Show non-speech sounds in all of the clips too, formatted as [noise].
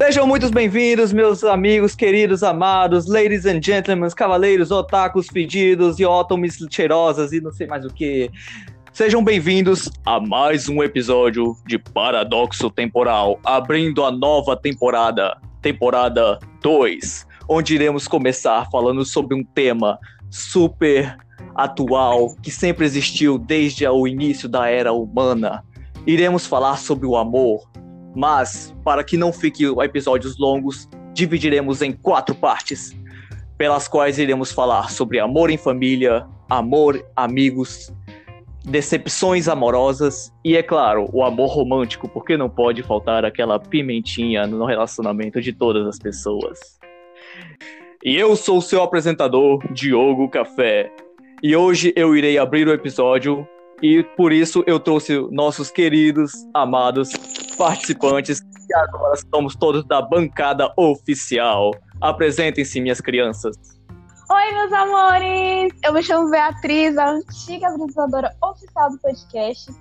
Sejam muito bem-vindos, meus amigos, queridos, amados, ladies and gentlemen, cavaleiros, otakus fedidos e ótomes cheirosas e não sei mais o que. Sejam bem-vindos a mais um episódio de Paradoxo Temporal, abrindo a nova temporada, temporada 2, onde iremos começar falando sobre um tema super atual que sempre existiu desde o início da era humana. Iremos falar sobre o amor, mas para que não fiquem episódios longos, dividiremos em quatro partes, pelas quais iremos falar sobre amor em família, amor, amigos, decepções amorosas e, é claro, o amor romântico, porque não pode faltar aquela pimentinha no relacionamento de todas as pessoas. E eu sou o seu apresentador, Diogo Café. E hoje eu irei abrir o episódio e por isso eu trouxe nossos queridos, amados participantes, que agora somos todos da bancada oficial. Apresentem-se, minhas crianças. Oi, meus amores! Eu me chamo Beatriz, a antiga apresentadora oficial do podcast.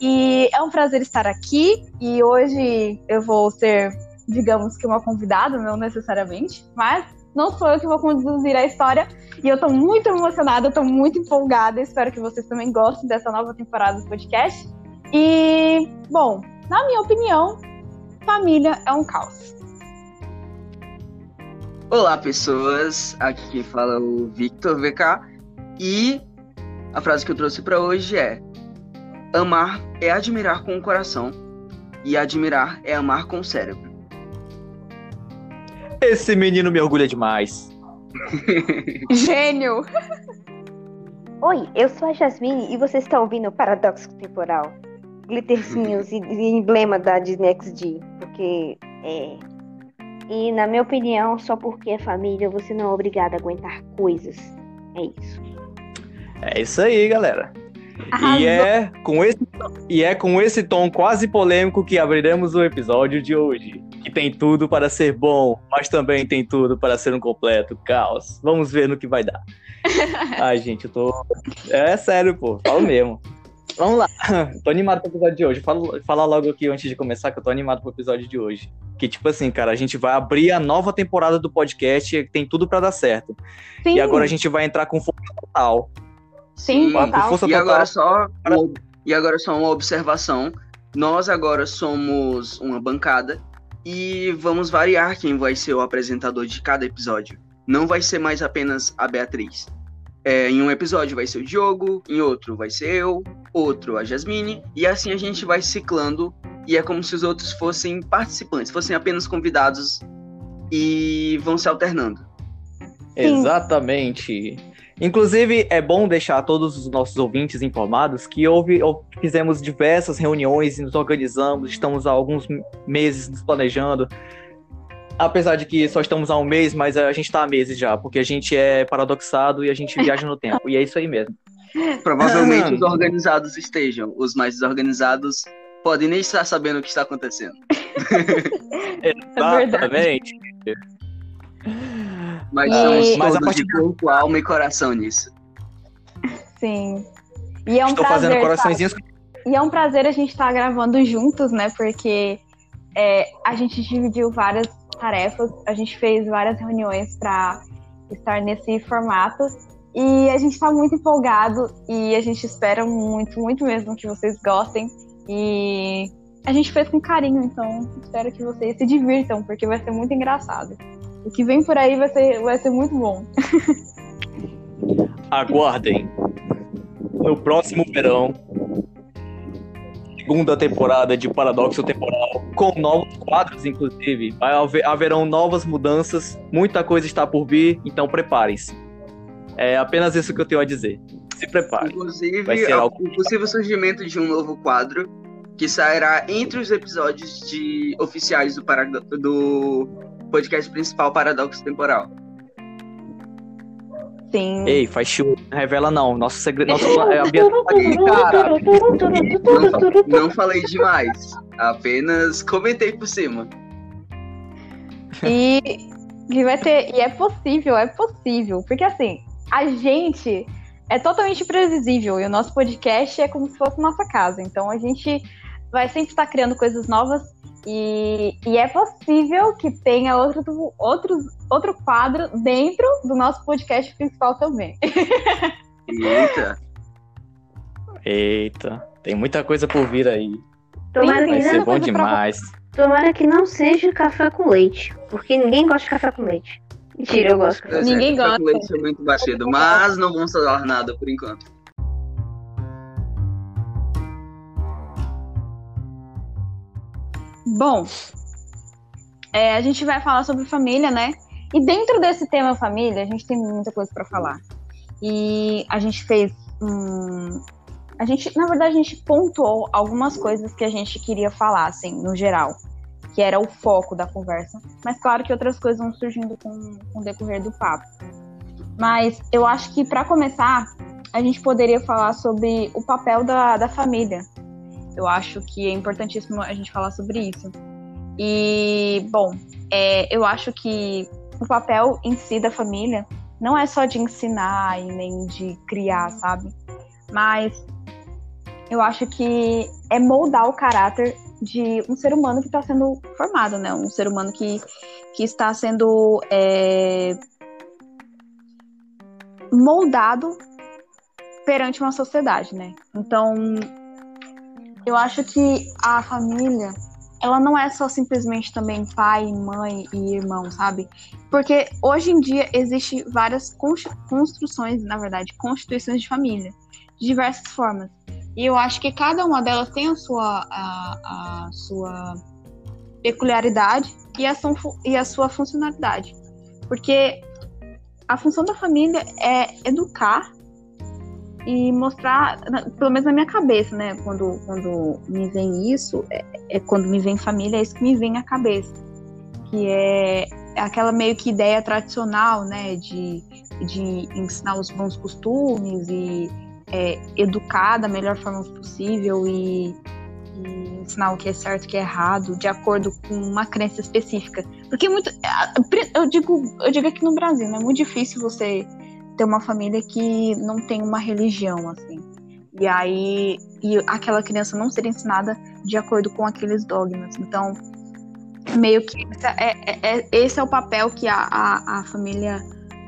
E é um prazer estar aqui. E hoje eu vou ser, digamos que, uma convidada, não necessariamente, mas não sou eu que vou conduzir a história. E eu tô muito emocionada, eu tô muito empolgada. Espero que vocês também gostem dessa nova temporada do podcast. E, bom, na minha opinião, família é um caos. Olá, pessoas. Aqui quem fala é o Victor VK. E a frase que eu trouxe para hoje é: Amar é admirar com o coração, e admirar é amar com o cérebro. Esse menino me orgulha demais. [laughs] Gênio! Oi, eu sou a Jasmine e você está ouvindo o Paradoxo Temporal. Glitterzinhos e, e emblema da Disney XD. Porque é. E na minha opinião, só porque é família, você não é obrigado a aguentar coisas. É isso. É isso aí, galera. E é, com esse, e é com esse tom quase polêmico que abriremos o episódio de hoje. Que tem tudo para ser bom, mas também tem tudo para ser um completo caos. Vamos ver no que vai dar. [laughs] Ai, gente, eu tô. É sério, pô, falo mesmo. Vamos lá. [coughs] tô animado pro episódio de hoje. Fala, fala logo aqui antes de começar que eu tô animado pro episódio de hoje. Que, tipo assim, cara, a gente vai abrir a nova temporada do podcast e tem tudo para dar certo. Sim. E agora a gente vai entrar com força total. Sim, total. E agora só e agora só uma observação. Nós agora somos uma bancada e vamos variar quem vai ser o apresentador de cada episódio. Não vai ser mais apenas a Beatriz. É, em um episódio vai ser o Diogo, em outro vai ser eu, outro a Jasmine, e assim a gente vai ciclando e é como se os outros fossem participantes, fossem apenas convidados e vão se alternando. Exatamente. Inclusive, é bom deixar todos os nossos ouvintes informados que houve, fizemos diversas reuniões e nos organizamos, estamos há alguns meses nos planejando. Apesar de que só estamos há um mês, mas a gente está há meses já, porque a gente é paradoxado e a gente viaja no tempo. E é isso aí mesmo. Provavelmente os organizados estejam, os mais desorganizados podem nem estar sabendo o que está acontecendo. [laughs] Exatamente. É mas e... mas a partir de corpo, alma e coração nisso. Sim. E é um Estou prazer, fazendo coraçõezinhos. E é um prazer a gente estar tá gravando juntos, né? Porque é, a gente dividiu várias tarefas, a gente fez várias reuniões para estar nesse formato. E a gente está muito empolgado e a gente espera muito, muito mesmo que vocês gostem. E a gente fez com carinho, então espero que vocês se divirtam, porque vai ser muito engraçado. O que vem por aí vai ser, vai ser muito bom. [laughs] Aguardem. No próximo verão, segunda temporada de Paradoxo Temporal, com novos quadros, inclusive. Haver, haverão novas mudanças, muita coisa está por vir, então preparem-se. É apenas isso que eu tenho a dizer. Se prepare. Inclusive, algo... o possível surgimento de um novo quadro que sairá entre os episódios de oficiais do, do podcast principal Paradoxo Temporal. Sim. Ei, faz chuva, não revela não. Nosso segredo. Nosso, [laughs] é. Não, não falei demais. Apenas comentei por cima. E, e vai ter. E é possível, é possível. Porque assim, a gente é totalmente previsível. E o nosso podcast é como se fosse nossa casa. Então a gente vai sempre estar criando coisas novas E, e é possível que tenha outro, outro, outro quadro dentro do nosso podcast principal também. Eita. Eita, tem muita coisa por vir aí. Tomara Vai que, ser não, bom demais. tomara que não seja café com leite. Porque ninguém gosta de café com leite. Mentira, eu gosto. café. É, Ninguém café gosta. com leite é muito batido, mas não vamos falar nada por enquanto. Bom, é, a gente vai falar sobre família, né? E dentro desse tema família, a gente tem muita coisa para falar. E a gente fez um. A gente, na verdade, a gente pontuou algumas coisas que a gente queria falar, assim, no geral, que era o foco da conversa. Mas claro que outras coisas vão surgindo com, com o decorrer do papo. Mas eu acho que, para começar, a gente poderia falar sobre o papel da, da família. Eu acho que é importantíssimo a gente falar sobre isso. E, bom, é, eu acho que o papel em si da família não é só de ensinar e nem de criar, sabe? Mas eu acho que é moldar o caráter de um ser humano que está sendo formado, né? Um ser humano que, que está sendo é, moldado perante uma sociedade, né? Então, eu acho que a família, ela não é só simplesmente também pai, mãe e irmão, sabe? Porque hoje em dia existe várias construções, na verdade, constituições de família, de diversas formas. E eu acho que cada uma delas tem a sua, a, a sua peculiaridade e a, sua, e a sua funcionalidade. Porque a função da família é educar e mostrar, pelo menos na minha cabeça, né? Quando, quando me vem isso, é, é quando me vem família, é isso que me vem à cabeça. Que é aquela meio que ideia tradicional, né? De, de ensinar os bons costumes e é, educar da melhor forma possível e, e ensinar o que é certo e o que é errado, de acordo com uma crença específica. Porque muito. Eu digo, eu digo aqui no Brasil, né? É muito difícil você ter uma família que não tem uma religião, assim. E aí, e aquela criança não ser ensinada de acordo com aqueles dogmas. Então, meio que essa é, é- é- esse é o papel que a, a, a família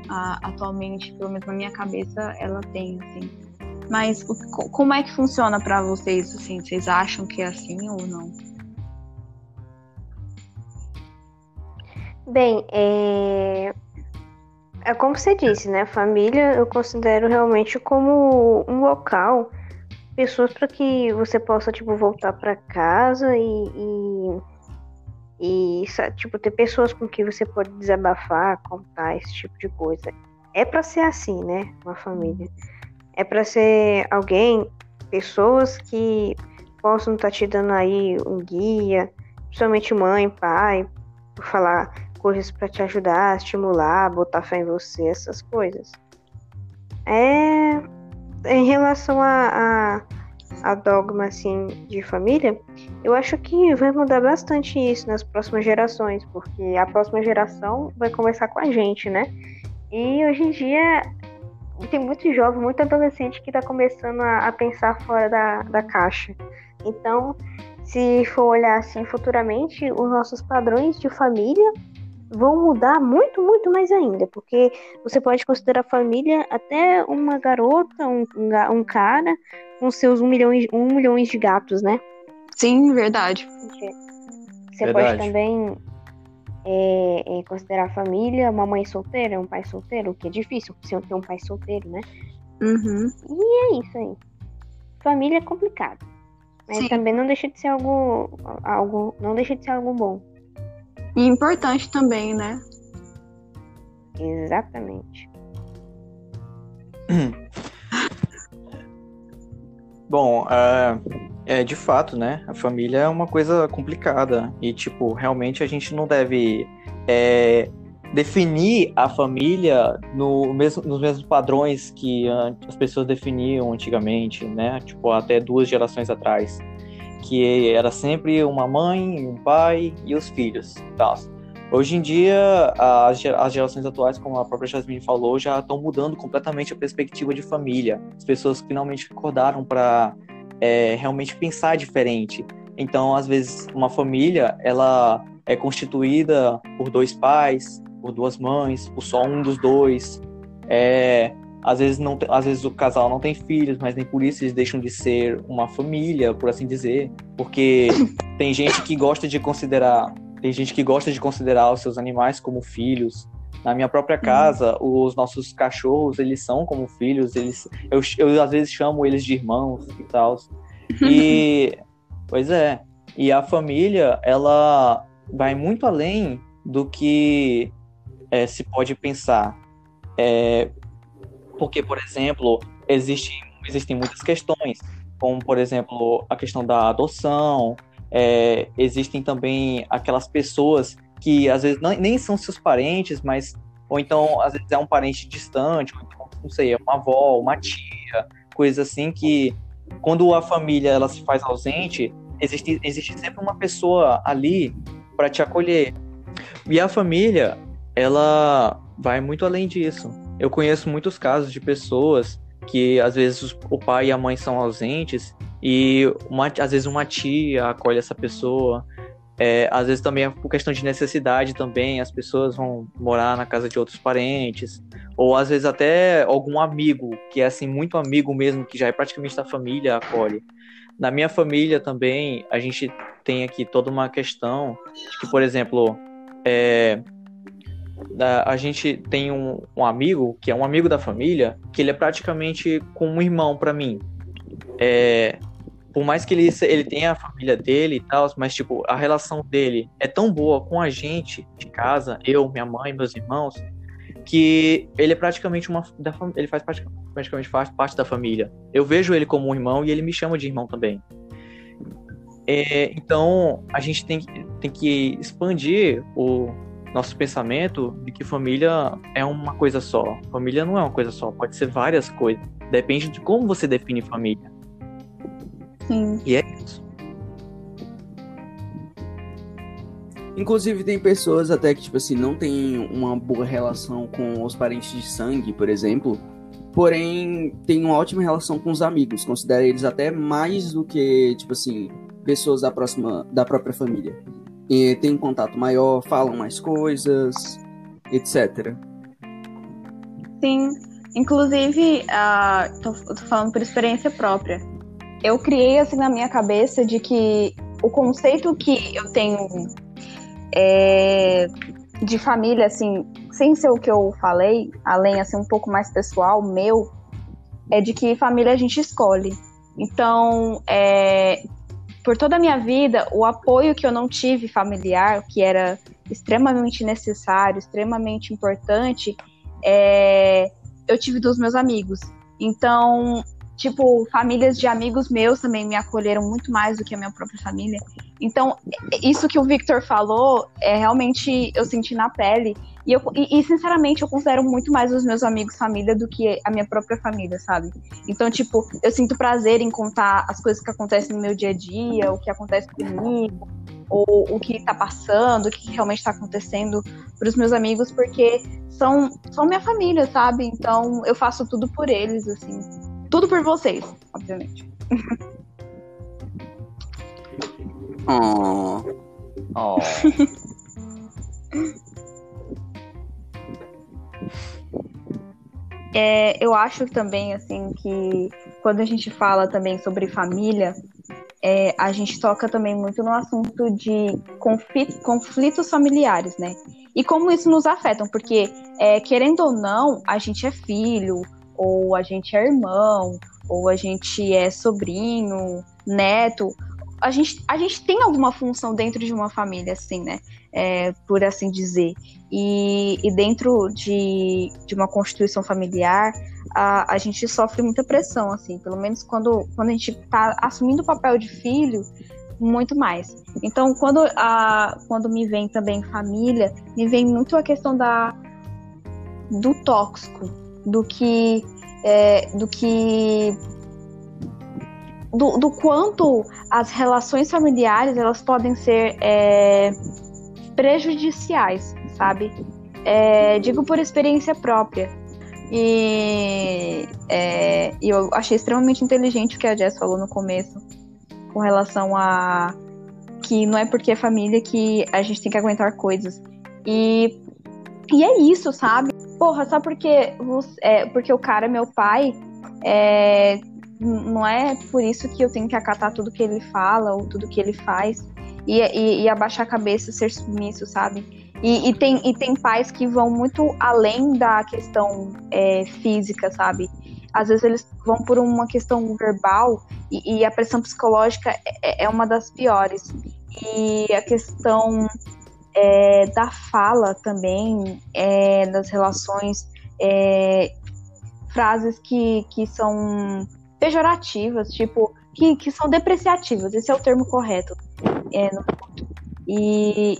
a- atualmente, pelo menos na minha cabeça, ela tem, assim. Mas o- co- como é que funciona pra vocês, assim? Vocês acham que é assim ou não? Bem, é... é como você disse, né? Família eu considero realmente como um local, pessoas para que você possa tipo voltar para casa e, e, e, tipo ter pessoas com que você pode desabafar, contar esse tipo de coisa. É para ser assim, né? Uma família. É para ser alguém, pessoas que possam estar te dando aí um guia, principalmente mãe, pai, por falar coisas para te ajudar, estimular, botar fé em você, essas coisas. É em relação a, a, a dogma assim de família, eu acho que vai mudar bastante isso nas próximas gerações, porque a próxima geração vai começar com a gente, né? E hoje em dia tem muito jovem, muito adolescente que está começando a, a pensar fora da, da caixa. Então, se for olhar assim futuramente, os nossos padrões de família vão mudar muito, muito mais ainda, porque você pode considerar família até uma garota, um, um cara com seus um milhão, um milhões de gatos, né? Sim, verdade. Você Verdade. pode também é, é, considerar família uma mãe solteira, um pai solteiro, o que é difícil você ter um pai solteiro, né? Uhum. É isso aí. Família é complicado. Mas Sim. também não deixa de ser algo, algo. Não deixa de ser algo bom. E importante também, né? Exatamente. [clears throat] Bom, é, é, de fato, né? A família é uma coisa complicada e, tipo, realmente a gente não deve é, definir a família no mesmo, nos mesmos padrões que as pessoas definiam antigamente, né? Tipo, até duas gerações atrás, que era sempre uma mãe, um pai e os filhos, tal. Hoje em dia, as gera- as gerações atuais, como a própria Jasmine falou, já estão mudando completamente a perspectiva de família. As pessoas finalmente acordaram para realmente pensar diferente Então, às vezes, uma família, ela é constituída por dois pais, por duas mães, por só um dos dois. É, às vezes não, às vezes o casal não tem filhos, mas nem por isso eles deixam de ser uma família, por assim dizer, porque [coughs] tem gente que gosta de considerar, tem gente que gosta de considerar os seus animais como filhos. Na minha própria uhum. casa, os nossos cachorros, eles são como filhos, eles eu, eu às vezes chamo eles de irmãos e tal. E [laughs] pois é, e a família, ela vai muito além do que é, se pode pensar. É, porque, por exemplo, existe, existem muitas questões, como, por exemplo, a questão da adoção, é, existem também aquelas pessoas que às vezes não, nem são seus parentes, mas ou então às vezes é um parente distante, ou então, não sei, é uma avó, uma tia, coisa assim que quando a família ela se faz ausente, existe, existe sempre uma pessoa ali para te acolher. E a família, ela vai muito além disso. Eu conheço muitos casos de pessoas que às vezes o pai e a mãe são ausentes e uma, às vezes uma tia acolhe essa pessoa. É, às vezes também é por questão de necessidade também, as pessoas vão morar na casa de outros parentes, ou às vezes até algum amigo, que é assim, muito amigo mesmo, que já é praticamente da família, acolhe. Na minha família também, a gente tem aqui toda uma questão de que, por exemplo, é, a gente tem um, um, amigo que é um amigo da família que ele é praticamente como um irmão para mim. É, por mais que ele, ele tenha a família dele e tal, mas tipo a relação dele é tão boa com a gente de casa, eu, minha mãe, meus irmãos, que ele é praticamente uma da, ele faz praticamente, faz parte da família. Eu vejo ele como um irmão e ele me chama de irmão também. É, então a gente tem, tem que expandir o nosso pensamento de que família é uma coisa só. Família não é uma coisa só, pode ser várias coisas. Depende de como você define família. Sim. E é isso. Inclusive tem pessoas até que, tipo assim, não tem uma boa relação com os parentes de sangue, por exemplo, porém tem uma ótima relação com os amigos, considera eles até mais do que, tipo assim, pessoas da próxima da própria família e tem um contato maior, falam mais coisas, etc. Sim, inclusive, uh, tô, tô falando por experiência própria. Eu criei assim na minha cabeça de que o conceito que eu tenho é, de família, assim, sem ser o que eu falei, além assim um pouco mais pessoal, meu, é de que família a gente escolhe. Então, é, por toda a minha vida, o apoio que eu não tive familiar, que era extremamente necessário, extremamente importante, é, eu tive dos meus amigos. Então, tipo, famílias de amigos meus também me acolheram muito mais do que a minha própria família. Então, isso que o Victor falou, é realmente eu senti na pele. E, eu, e, e, sinceramente, eu considero muito mais os meus amigos família do que a minha própria família, sabe? Então, tipo, eu sinto prazer em contar as coisas que acontecem no meu dia a dia, o que acontece comigo, ou o que tá passando, o que realmente tá acontecendo para os meus amigos, porque são, são minha família, sabe? Então, eu faço tudo por eles, assim. Tudo por vocês, obviamente. [laughs] oh. Oh. [laughs] É, eu acho também assim que quando a gente fala também sobre família, é, a gente toca também muito no assunto de conflitos, conflitos familiares, né? E como isso nos afeta, porque é, querendo ou não, a gente é filho, ou a gente é irmão, ou a gente é sobrinho, neto. A gente, a gente tem alguma função dentro de uma família, assim, né? É, por assim dizer. E, e dentro de, de uma constituição familiar, a, a gente sofre muita pressão, assim, pelo menos quando, quando a gente está assumindo o papel de filho, muito mais. Então, quando, a, quando me vem também família, me vem muito a questão da, do tóxico, do que. É, do que. Do, do quanto as relações familiares elas podem ser é, prejudiciais sabe? É, digo por experiência própria. E é, eu achei extremamente inteligente o que a Jess falou no começo, com relação a que não é porque é família que a gente tem que aguentar coisas. E, e é isso, sabe? Porra, só porque, é, porque o cara é meu pai, é, não é por isso que eu tenho que acatar tudo que ele fala ou tudo que ele faz e, e, e abaixar a cabeça, ser submisso, sabe? E, e, tem, e tem pais que vão muito além da questão é, física, sabe? Às vezes eles vão por uma questão verbal e, a pressão psicológica é, é, uma das piores. E a questão é, da fala também, é, das relações, é, frases que, que são pejorativas, tipo, que, que são depreciativas, esse é o termo correto. É, e,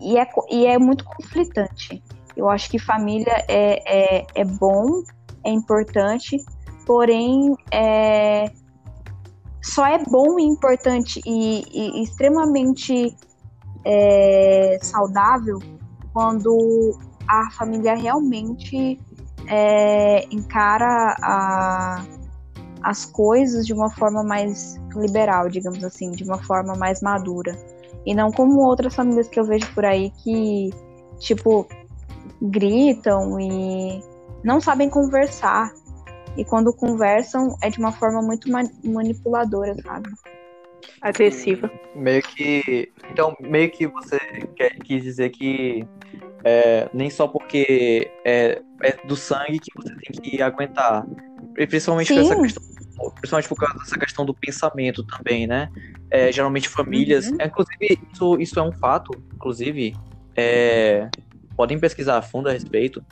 e, é, e é muito conflitante. Eu acho que família é, é, é bom, é importante, porém é, só é bom e importante e, e extremamente é, saudável quando a família realmente é, encara a, as coisas de uma forma mais liberal, digamos assim, de uma forma mais madura. E não como outras famílias que eu vejo por aí que, tipo, gritam e não sabem conversar. E quando conversam é de uma forma muito manipuladora, sabe? Agressiva. Meio que. Então, meio que você quer, quis dizer que é, nem só porque é, é, do sangue que você tem que aguentar. Principalmente Sim. essa questão principalmente por causa dessa questão do pensamento também, né? É, geralmente famílias, uhum. é, inclusive isso, isso é um fato, inclusive, é, podem pesquisar a fundo a respeito,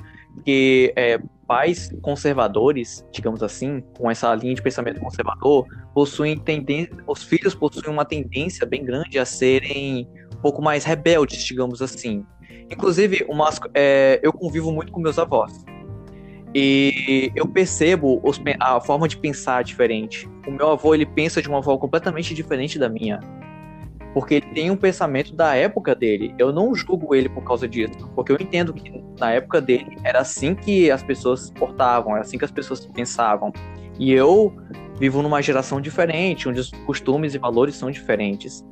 que é, pais conservadores, digamos assim, com essa linha de pensamento conservador, possuem tendência, os filhos possuem uma tendência bem grande a serem um pouco mais rebeldes, digamos assim. Inclusive, umas, é, eu convivo muito com meus avós. E eu percebo os, a forma de pensar diferente. O meu avô, ele pensa de uma forma completamente diferente da minha. Porque ele tem um pensamento da época dele. Eu não julgo ele por causa disso. Porque eu entendo que na época dele era assim que as pessoas se portavam, era assim que as pessoas pensavam. E eu vivo numa geração diferente, onde os costumes e valores são diferentes.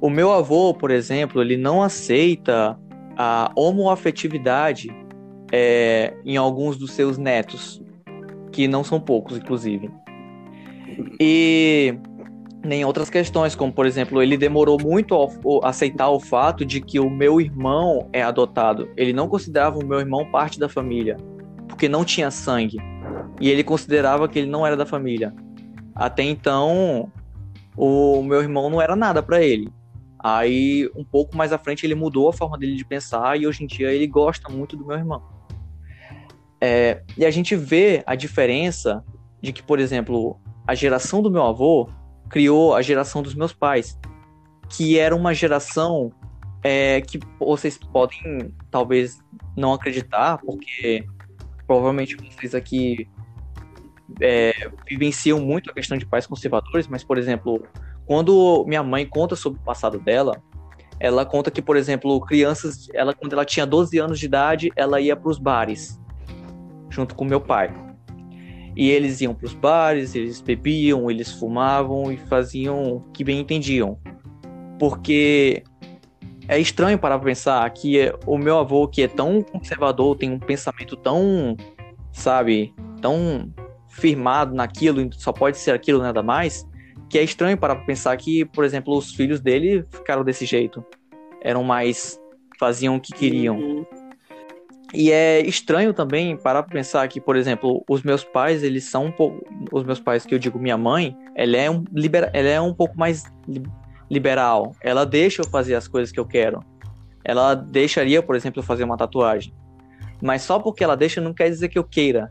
O meu avô, por exemplo, ele não aceita a homoafetividade é, em alguns dos seus netos, que não são poucos, inclusive. E nem outras questões, como por exemplo, ele demorou muito a aceitar o fato de que o meu irmão é adotado. Ele não considerava o meu irmão parte da família, porque não tinha sangue. E ele considerava que ele não era da família. Até então, o meu irmão não era nada para ele. Aí, um pouco mais à frente, ele mudou a forma dele de pensar e hoje em dia ele gosta muito do meu irmão. É, e a gente vê a diferença de que, por exemplo, a geração do meu avô criou a geração dos meus pais, que era uma geração é, que vocês podem talvez não acreditar, porque provavelmente vocês aqui é, vivenciam muito a questão de pais conservadores, mas, por exemplo, quando minha mãe conta sobre o passado dela, ela conta que, por exemplo, crianças, ela quando ela tinha 12 anos de idade, ela ia para os bares junto com meu pai. E eles iam para os bares, eles bebiam, eles fumavam e faziam o que bem entendiam. Porque é estranho para pensar que o meu avô, que é tão conservador, tem um pensamento tão, sabe, tão firmado naquilo, só pode ser aquilo nada mais, que é estranho para pensar que, por exemplo, os filhos dele ficaram desse jeito. Eram mais faziam o que queriam. Uhum. E é estranho também parar para pensar que, por exemplo, os meus pais, eles são um pouco. Os meus pais, que eu digo minha mãe, ela é um, libera, ela é um pouco mais liberal. Ela deixa eu fazer as coisas que eu quero. Ela deixaria, por exemplo, eu fazer uma tatuagem. Mas só porque ela deixa não quer dizer que eu queira.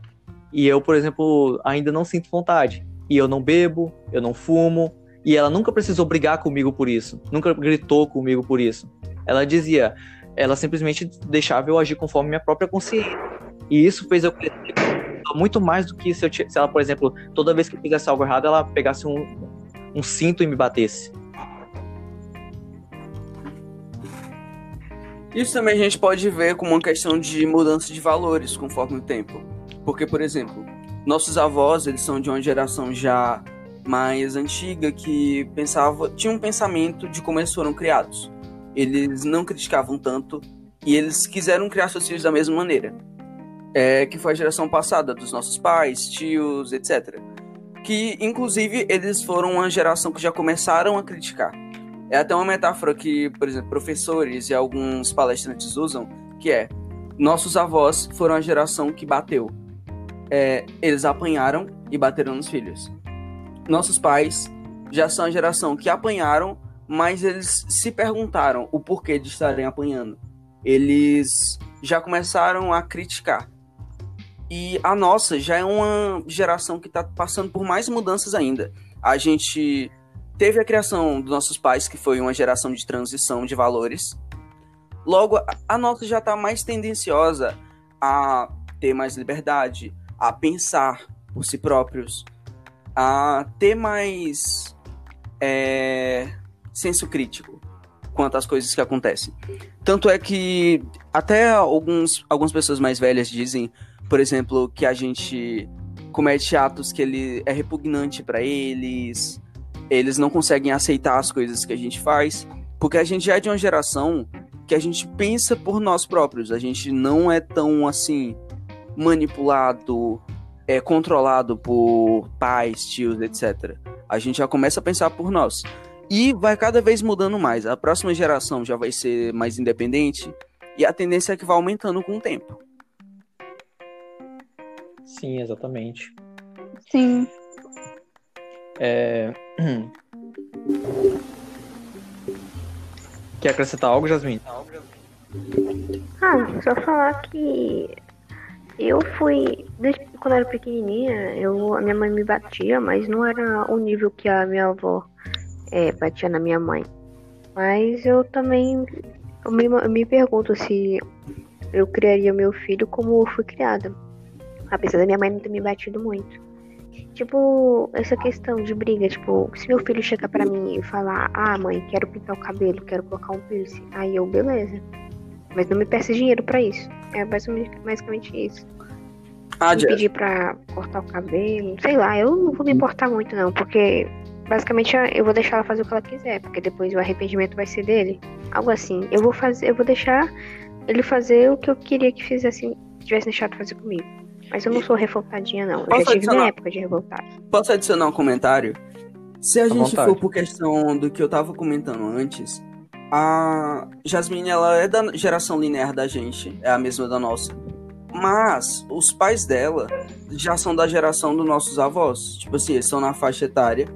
E eu, por exemplo, ainda não sinto vontade. E eu não bebo, eu não fumo. E ela nunca precisou brigar comigo por isso. Nunca gritou comigo por isso. Ela dizia: ela simplesmente deixava eu agir conforme minha própria consciência. E isso fez eu crescer muito mais do que se, eu, se ela, por exemplo, toda vez que eu fizesse algo errado, ela pegasse um, um cinto e me batesse. Isso também a gente pode ver como uma questão de mudança de valores conforme o tempo. Porque, por exemplo, nossos avós, eles são de uma geração já mais antiga que pensava, tinha um pensamento de como eles foram criados. Eles não criticavam tanto e eles quiseram criar seus filhos da mesma maneira. É, que foi a geração passada dos nossos pais, tios, etc. Que, inclusive, eles foram uma geração que já começaram a criticar. É até uma metáfora que, por exemplo, professores e alguns palestrantes usam, que é nossos avós foram a geração que bateu. É, eles apanharam e bateram nos filhos. Nossos pais já são a geração que apanharam, mas eles se perguntaram o porquê de estarem apanhando. Eles já começaram a criticar. E a nossa já é uma geração que está passando por mais mudanças ainda. A gente teve a criação dos nossos pais, que foi uma geração de transição de valores. Logo, a nossa já está mais tendenciosa a ter mais liberdade, a pensar por si próprios, a ter mais é, senso crítico quanto às coisas que acontecem. Tanto é que até alguns, algumas pessoas mais velhas dizem, por exemplo, que a gente comete atos que ele é repugnante para eles, eles não conseguem aceitar as coisas que a gente faz, porque a gente já é de uma geração que a gente pensa por nós próprios, a gente não é tão assim manipulado, é controlado por pais, tios, etc. A gente já começa a pensar por nós. E vai cada vez mudando mais. A próxima geração já vai ser mais independente e a tendência é que vai aumentando com o tempo. Sim, exatamente. Sim. É... [clears throat] Quer acrescentar algo, Jasmine? Ah, só falar que eu fui. Desde quando eu era pequenininha, eu, a minha mãe me batia, mas não era o nível que a minha avó é, batia na minha mãe. Mas eu também eu me, eu me pergunto se eu criaria meu filho como eu fui criada. Apesar da minha mãe não ter me batido muito. Tipo, essa questão de briga, tipo, se meu filho chegar para mim e falar, ah mãe, quero pintar o cabelo, quero colocar um piercing, aí eu, beleza. Mas não me peça dinheiro para isso. É basicamente isso. Ah, me pedir pra cortar o cabelo, sei lá, eu não vou me importar muito não, porque basicamente eu vou deixar ela fazer o que ela quiser, porque depois o arrependimento vai ser dele. Algo assim. Eu vou fazer, eu vou deixar ele fazer o que eu queria que fizesse, tivesse deixado fazer comigo. Mas eu não sou revoltadinha, não. Eu Posso já tive adicionar? minha época de revoltada. Posso adicionar um comentário? Se a À gente vontade. for por questão do que eu tava comentando antes, a Jasmine ela é da geração linear da gente, é a mesma da nossa. Mas os pais dela já são da geração dos nossos avós. Tipo assim, eles estão na faixa etária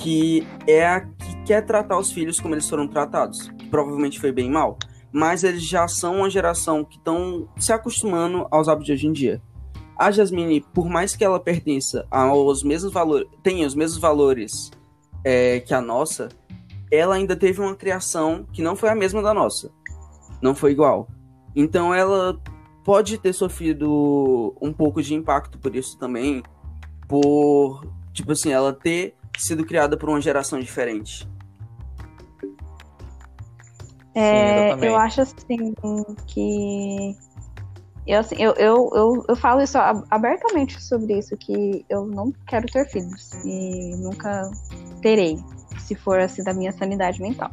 que é a que quer tratar os filhos como eles foram tratados. Provavelmente foi bem mal. Mas eles já são uma geração que estão se acostumando aos hábitos de hoje em dia. A Jasmine, por mais que ela pertença aos mesmos valores, tenha os mesmos valores é, que a nossa, ela ainda teve uma criação que não foi a mesma da nossa. Não foi igual. Então ela pode ter sofrido um pouco de impacto por isso também, por, tipo assim, ela ter sido criada por uma geração diferente. É, exatamente. eu acho assim que. Eu, assim, eu, eu, eu, eu falo isso ab- abertamente sobre isso, que eu não quero ter filhos. E nunca terei, se for assim da minha sanidade mental.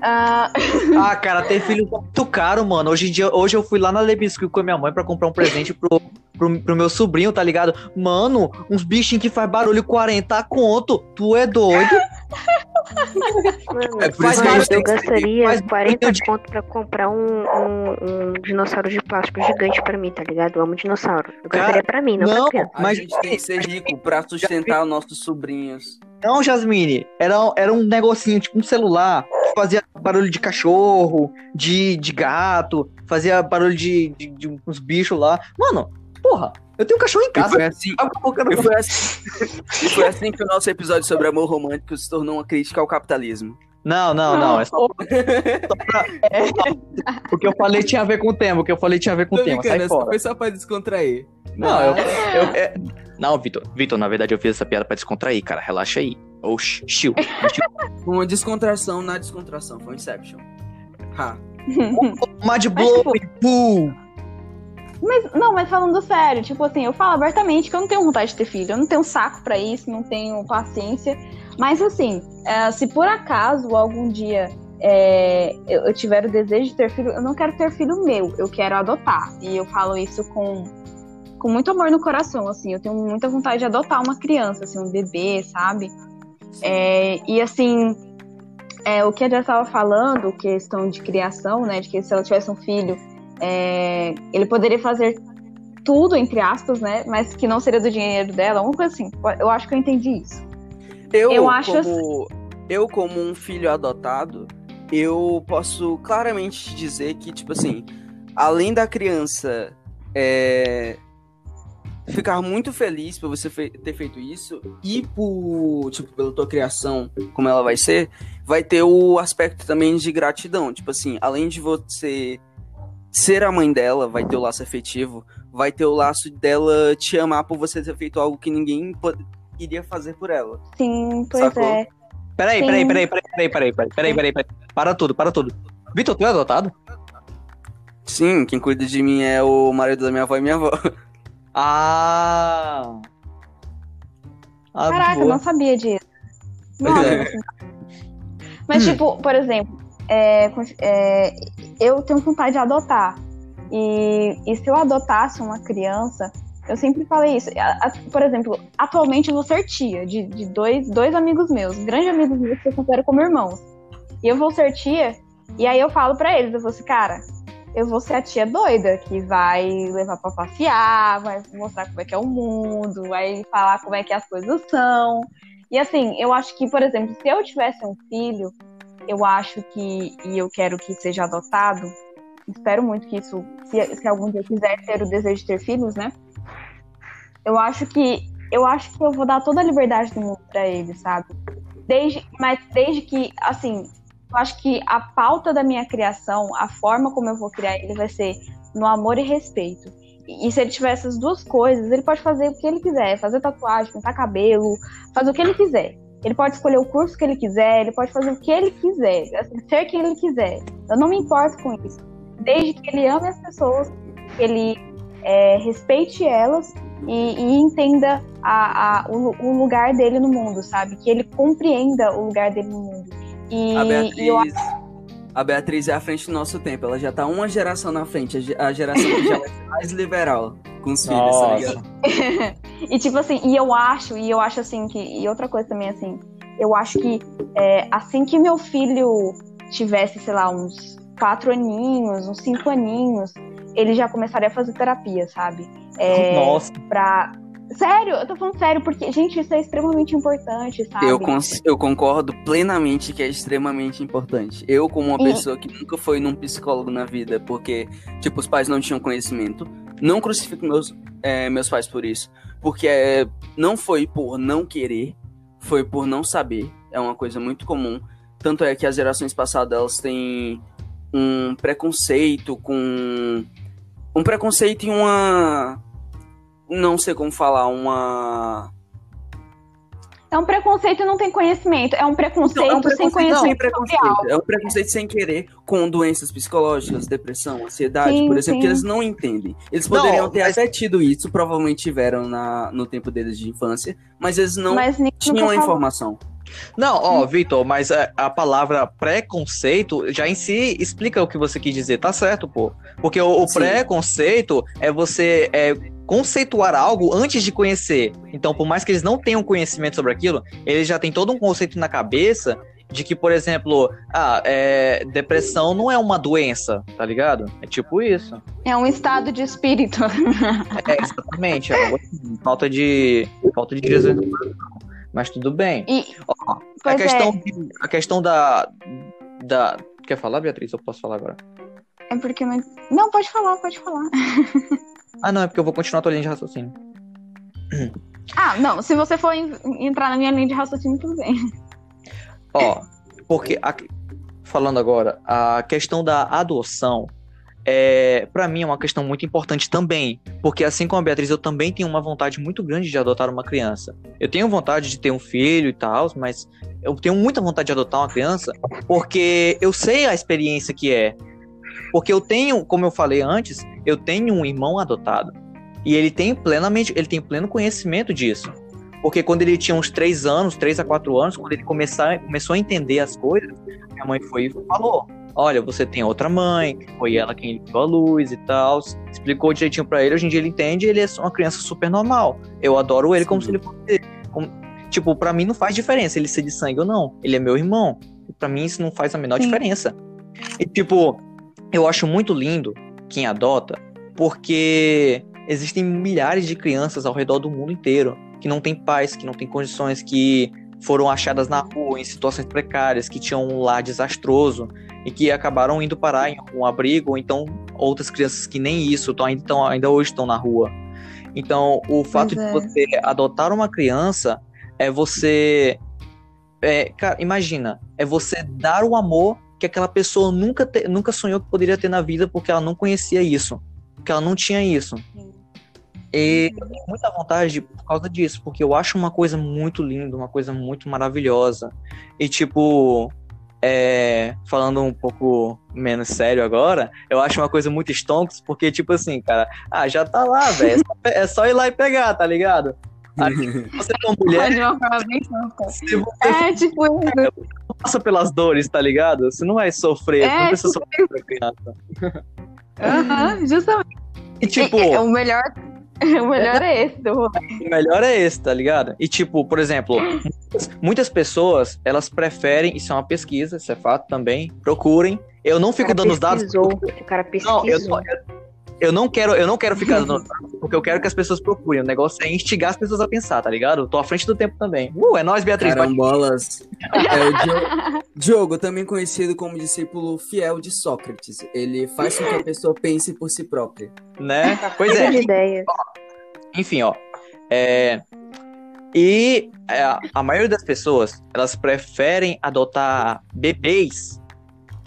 Ah, [laughs] Ah, cara, ter filho é muito caro, mano. Hoje em dia, hoje eu fui lá na Lebiscuit com a minha mãe pra comprar um presente pro, pro, pro meu sobrinho, tá ligado? Mano, uns bichinhos que faz barulho 40 conto. Tu é doido? Mano, É por isso que mano, eu gastaria faz 40 muito de- conto pra comprar um, um, um dinossauro de plástico gigante pra mim, tá ligado? Eu amo dinossauro. Eu Cara, gastaria pra mim, não, não, pra criança. A Mas- gente tem que ser rico pra sustentar nossos sobrinhos. Não, Jasmine. Era, era um negocinho, tipo um celular, que fazia barulho de cachorro, de, de gato, fazia barulho de, de, de uns bichos lá. Mano, porra, eu tenho um cachorro em E casa. foi assim, não. e foi assim, e foi assim que o nosso episódio sobre amor romântico se tornou uma crítica ao capitalismo. Não, não, não. É só, só pra... O que eu falei tinha a ver com o tema. O que eu falei tinha a ver com o tema. Sai fora. foi só pra descontrair. Não, eu. eu é- Não, Vitor. Vitor, na verdade eu fiz essa piada pra descontrair, cara. Relaxa aí. Oxi, chill. [laughs] Uma descontração na descontração, foi um Inception. Ha. [laughs] Mad Blow, Poo. Mas, não, mas falando sério, tipo assim, eu falo abertamente que eu não tenho vontade de ter filho, eu não tenho saco para isso, não tenho paciência. Mas assim, é, se por acaso algum dia é, eu, eu, tiver o desejo de ter filho, eu não quero ter filho meu, eu quero adotar. E eu falo isso com, com muito amor no coração, assim, eu tenho muita vontade de adotar uma criança, assim, um bebê, sabe? É, e assim, é, o que a já estava falando, questão de criação, né? De que se ela tivesse um filho, é, ele poderia fazer tudo, entre aspas, né? Mas que não seria do dinheiro dela, uma coisa assim. Eu acho que eu entendi isso. Eu, eu acho como, assim... eu como um filho adotado, eu posso claramente dizer que, tipo assim, além da criança é, ficar muito feliz por você fe ter feito isso e por, tipo, pela tua criação, como ela vai ser, vai ter o aspecto também de gratidão. Tipo assim, além de você ser a mãe dela, vai ter o laço afetivo, vai ter o laço dela te amar por você ter feito algo que ninguém iria fazer por ela. Sim, pois Sacou? é. Peraí, Sim. peraí, peraí, peraí, peraí, peraí, peraí, peraí, peraí. Para tudo, para tudo. Vitor, tu é adotado? Sim, quem cuida de mim é o marido da minha avó e minha avó. [laughs] Ah! ah Caraca, boa. não sabia disso. Nossa. É. Mas, hum. tipo, por exemplo, é, é, eu tenho vontade de adotar. E, e se eu adotasse uma criança, eu sempre falei isso. Por exemplo, atualmente eu vou ser tia de, de dois, dois amigos meus, grandes amigos meus que eu considero como irmãos. E eu vou ser tia, e aí eu falo para eles, eu vou assim, cara, eu vou ser a tia doida que vai levar para passear, vai mostrar como é que é o mundo, vai falar como é que as coisas são. E assim, eu acho que, por exemplo, se eu tivesse um filho, eu acho que, e eu quero que seja adotado, espero muito que isso, se, se algum dia quiser ter o desejo de ter filhos, né? Eu acho que eu acho que eu vou dar toda a liberdade do mundo para ele, sabe? Desde, mas desde que, assim, eu acho que a pauta da minha criação, a forma como eu vou criar ele vai ser no amor e respeito. E, se ele tiver essas duas coisas, ele pode fazer o que ele quiser, fazer tatuagem, pintar cabelo, fazer o que ele quiser. Ele pode escolher o curso que ele quiser, ele pode fazer o que ele quiser, assim, ser quem ele quiser. Eu não me importo com isso. Desde que ele ame as pessoas, que ele é, respeite elas e, e entenda a, a, o, o, lugar dele no mundo, sabe? Que ele compreenda o lugar dele no mundo. E, a Beatriz, eu... a Beatriz é à frente do nosso tempo. Ela já tá uma geração na frente. A geração que já vai ser mais liberal com os filhos, tá ligado? [laughs] e tipo assim, e eu acho, e eu acho assim que. E outra coisa também, assim, eu acho que é, assim que meu filho tivesse, sei lá, uns quatro aninhos, uns cinco aninhos, ele já começaria a fazer terapia, sabe? É, Nossa. Pra, Sério, eu tô falando sério, porque, gente, isso é extremamente importante, sabe? Eu, eu concordo plenamente que é extremamente importante. Eu, como uma e... pessoa que nunca foi num psicólogo na vida, porque, tipo, os pais não tinham conhecimento, não crucifico meus, é, meus pais por isso. Porque é, não foi por não querer, foi por não saber. É uma coisa muito comum. Tanto é que as gerações passadas, elas têm um preconceito com... Um preconceito e uma não sei como falar, uma. É um preconceito e não tem conhecimento. É um preconceito, então, é um preconceito sem conhecimento. Sem preconceito. É um preconceito sem querer com doenças psicológicas, depressão, ansiedade, sim, por exemplo, sim. que eles não entendem. Eles poderiam não, ter mas... até tido isso, provavelmente tiveram na, no tempo deles de infância, mas eles não mas tinham a informação. Não, ó, Vitor, mas a, a, palavra preconceito já em si explica o que você quis dizer, tá certo, pô. Porque o, o preconceito é você é, conceituar algo antes de conhecer. Então, por mais que eles não tenham conhecimento sobre aquilo, eles já têm todo um conceito na cabeça de que, por exemplo, ah, é, depressão não é uma doença, tá ligado? É tipo isso. É um estado de espírito. É, exatamente. É falta de falta de Jesus. Mas tudo bem. E, Ó, a questão, é. a questão da, da. Quer falar, Beatriz? Eu posso falar agora? É porque não. Não, pode falar, pode falar. [laughs] Ah, não, é porque eu vou continuar a tua linha de raciocínio. Ah, não, se você for entrar na minha linha de raciocínio, tudo bem. Ó, porque a, falando agora, a questão da adoção é, para mim é uma questão muito importante também, porque assim como a Beatriz, eu também tenho uma vontade muito grande de adotar uma criança. Eu tenho vontade de ter um filho e tal, mas eu tenho muita vontade de adotar uma criança porque eu sei a experiência que é Porque eu tenho, como eu falei antes, eu tenho um irmão adotado. E ele tem plenamente, ele tem pleno conhecimento disso. Porque quando ele tinha uns três anos, três a quatro anos, quando ele começar, começou a entender as coisas, minha mãe foi e falou: Olha, você tem outra mãe, foi ela quem lhe deu a luz e tal. Explicou direitinho para ele. Hoje em dia ele entende, ele é uma criança super normal. Eu adoro ele Sim. como se ele fosse. Como, tipo, para mim não faz diferença ele ser de sangue ou não. Ele é meu irmão. Para mim isso não faz a menor Sim. diferença. E tipo, eu acho muito lindo quem adota, porque existem milhares de crianças ao redor do mundo inteiro que não têm pais, que não têm condições, que foram achadas na rua em situações precárias, que tinham um lar desastroso e que acabaram indo parar em um abrigo, ou então outras crianças que nem isso estão ainda, tão, ainda hoje estão na rua. Então, o fato é. de você adotar uma criança é você. É, cara, imagina, é você dar o amor que aquela pessoa nunca, te, nunca sonhou que poderia ter na vida porque ela não conhecia isso, porque ela não tinha isso. Sim. E eu tenho muita vontade por causa disso, porque eu acho uma coisa muito linda, uma coisa muito maravilhosa. E, tipo, é, falando um pouco menos sério agora, eu acho uma coisa muito stonks, porque, tipo assim, cara, ah, já tá lá, [laughs] velho. É, é, só ir lá e pegar, tá ligado? [laughs] Aí, você é uma mulher. se você é, tipo isso. passa pelas dores, tá ligado? Você não vai sofrer, é, não precisa tipo sofrer pra criança. Aham, uhum, justamente. E, tipo, é, é o melhor [laughs] o melhor é esse do O melhor é esse, tá ligado? E tipo, por exemplo, muitas pessoas, elas preferem, isso é uma pesquisa, isso é fato também, procurem. Eu não fico dando os dados. O cara pesquisou. Não, eu, eu não quero, eu não quero ficar dando [laughs] porque eu quero que as pessoas procurem. O negócio é instigar as pessoas a pensar, tá ligado? Eu tô à frente do tempo também. Uh, é nós, Beatriz. Carambolas. é o Diogo, Diogo, também conhecido como discípulo fiel de Sócrates. Ele faz com que a pessoa pense por si própria. Né? Pois é. Ideia. Enfim, ó. É... E é, a maioria das pessoas, elas preferem adotar bebês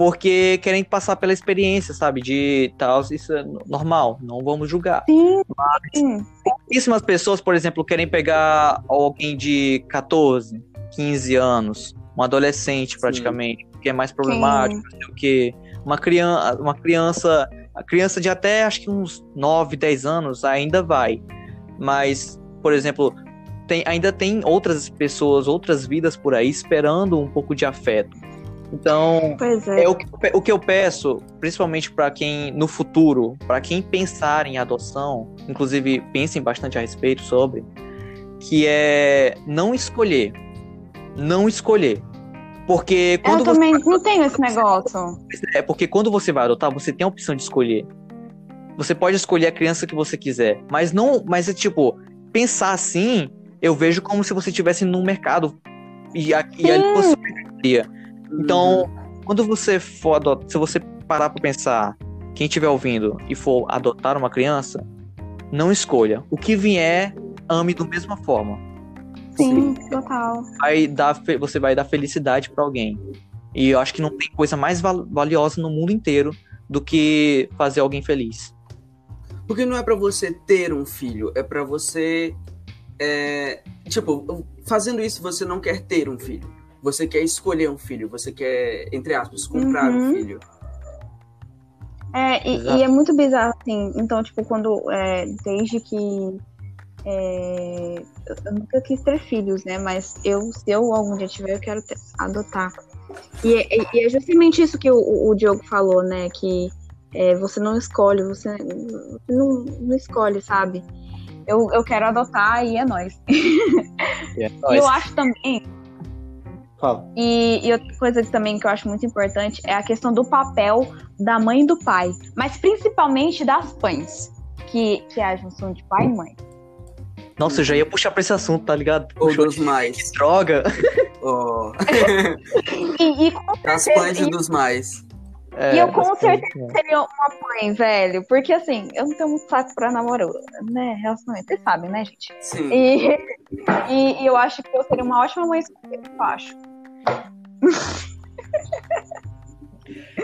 porque querem passar pela experiência, sabe? De tal, isso é normal, não vamos julgar. Sim. Mas pouquíssimas pessoas, por exemplo, querem pegar alguém de 14, 15 anos, um adolescente praticamente, Sim. que é mais problemático, Sim. não sei o quê. Uma criança, uma criança, a criança de até acho que uns 9, 10 anos ainda vai. Mas, por exemplo, tem, ainda tem outras pessoas, outras vidas por aí esperando um pouco de afeto. Então, é. é o, que, o que eu peço, principalmente para quem no futuro, para quem pensar em adoção, inclusive pensem bastante a respeito sobre, que é não escolher. Não escolher. Porque quando eu também não tenho esse negócio. É porque quando você vai adotar, você tem a opção de escolher. Você pode escolher a criança que você quiser, mas não, mas é tipo, pensar assim, eu vejo como se você estivesse num mercado e, aqui ali você Então, uhum. quando você for adotar, se você parar para pensar, quem estiver ouvindo e for adotar uma criança, não escolha. O que vier, ame da mesma forma. Sim, Sim. total. Vai dar, você vai dar felicidade para alguém. E eu acho que não tem coisa mais valiosa no mundo inteiro do que fazer alguém feliz. Porque não é para você ter um filho, é para você. É, tipo, fazendo isso você não quer ter um filho. Você quer escolher um filho, você quer, entre aspas, comprar uhum. um filho. É, e, e, é muito bizarro, assim. Então, tipo, quando. É, desde que. É, eu nunca quis ter filhos, né? Mas eu, se eu algum dia tiver, eu quero ter, adotar. E, e, e, é justamente isso que o, o Diogo falou, né? Que é, você não escolhe, você, não, não, escolhe, sabe? Eu, eu quero adotar e é nóis. [laughs] É nóis. eu acho também. Fala. E, e outra coisa também que eu acho muito importante é a questão do papel da mãe e do pai, mas principalmente das mães, que, que é a junção de pai e mãe. Nossa, eu já ia puxar pra esse assunto, tá ligado? Puxou dos mais. Que droga. [laughs] Oh. e, e As pães e dos mais. É, e eu com certeza seria uma mãe, velho. Porque assim, eu não tenho muito saco pra namorar, né? Relacionamento. Vocês sabem, né, gente? Sim. E, [laughs] e, e, eu acho que eu seria uma ótima mãe eu acho.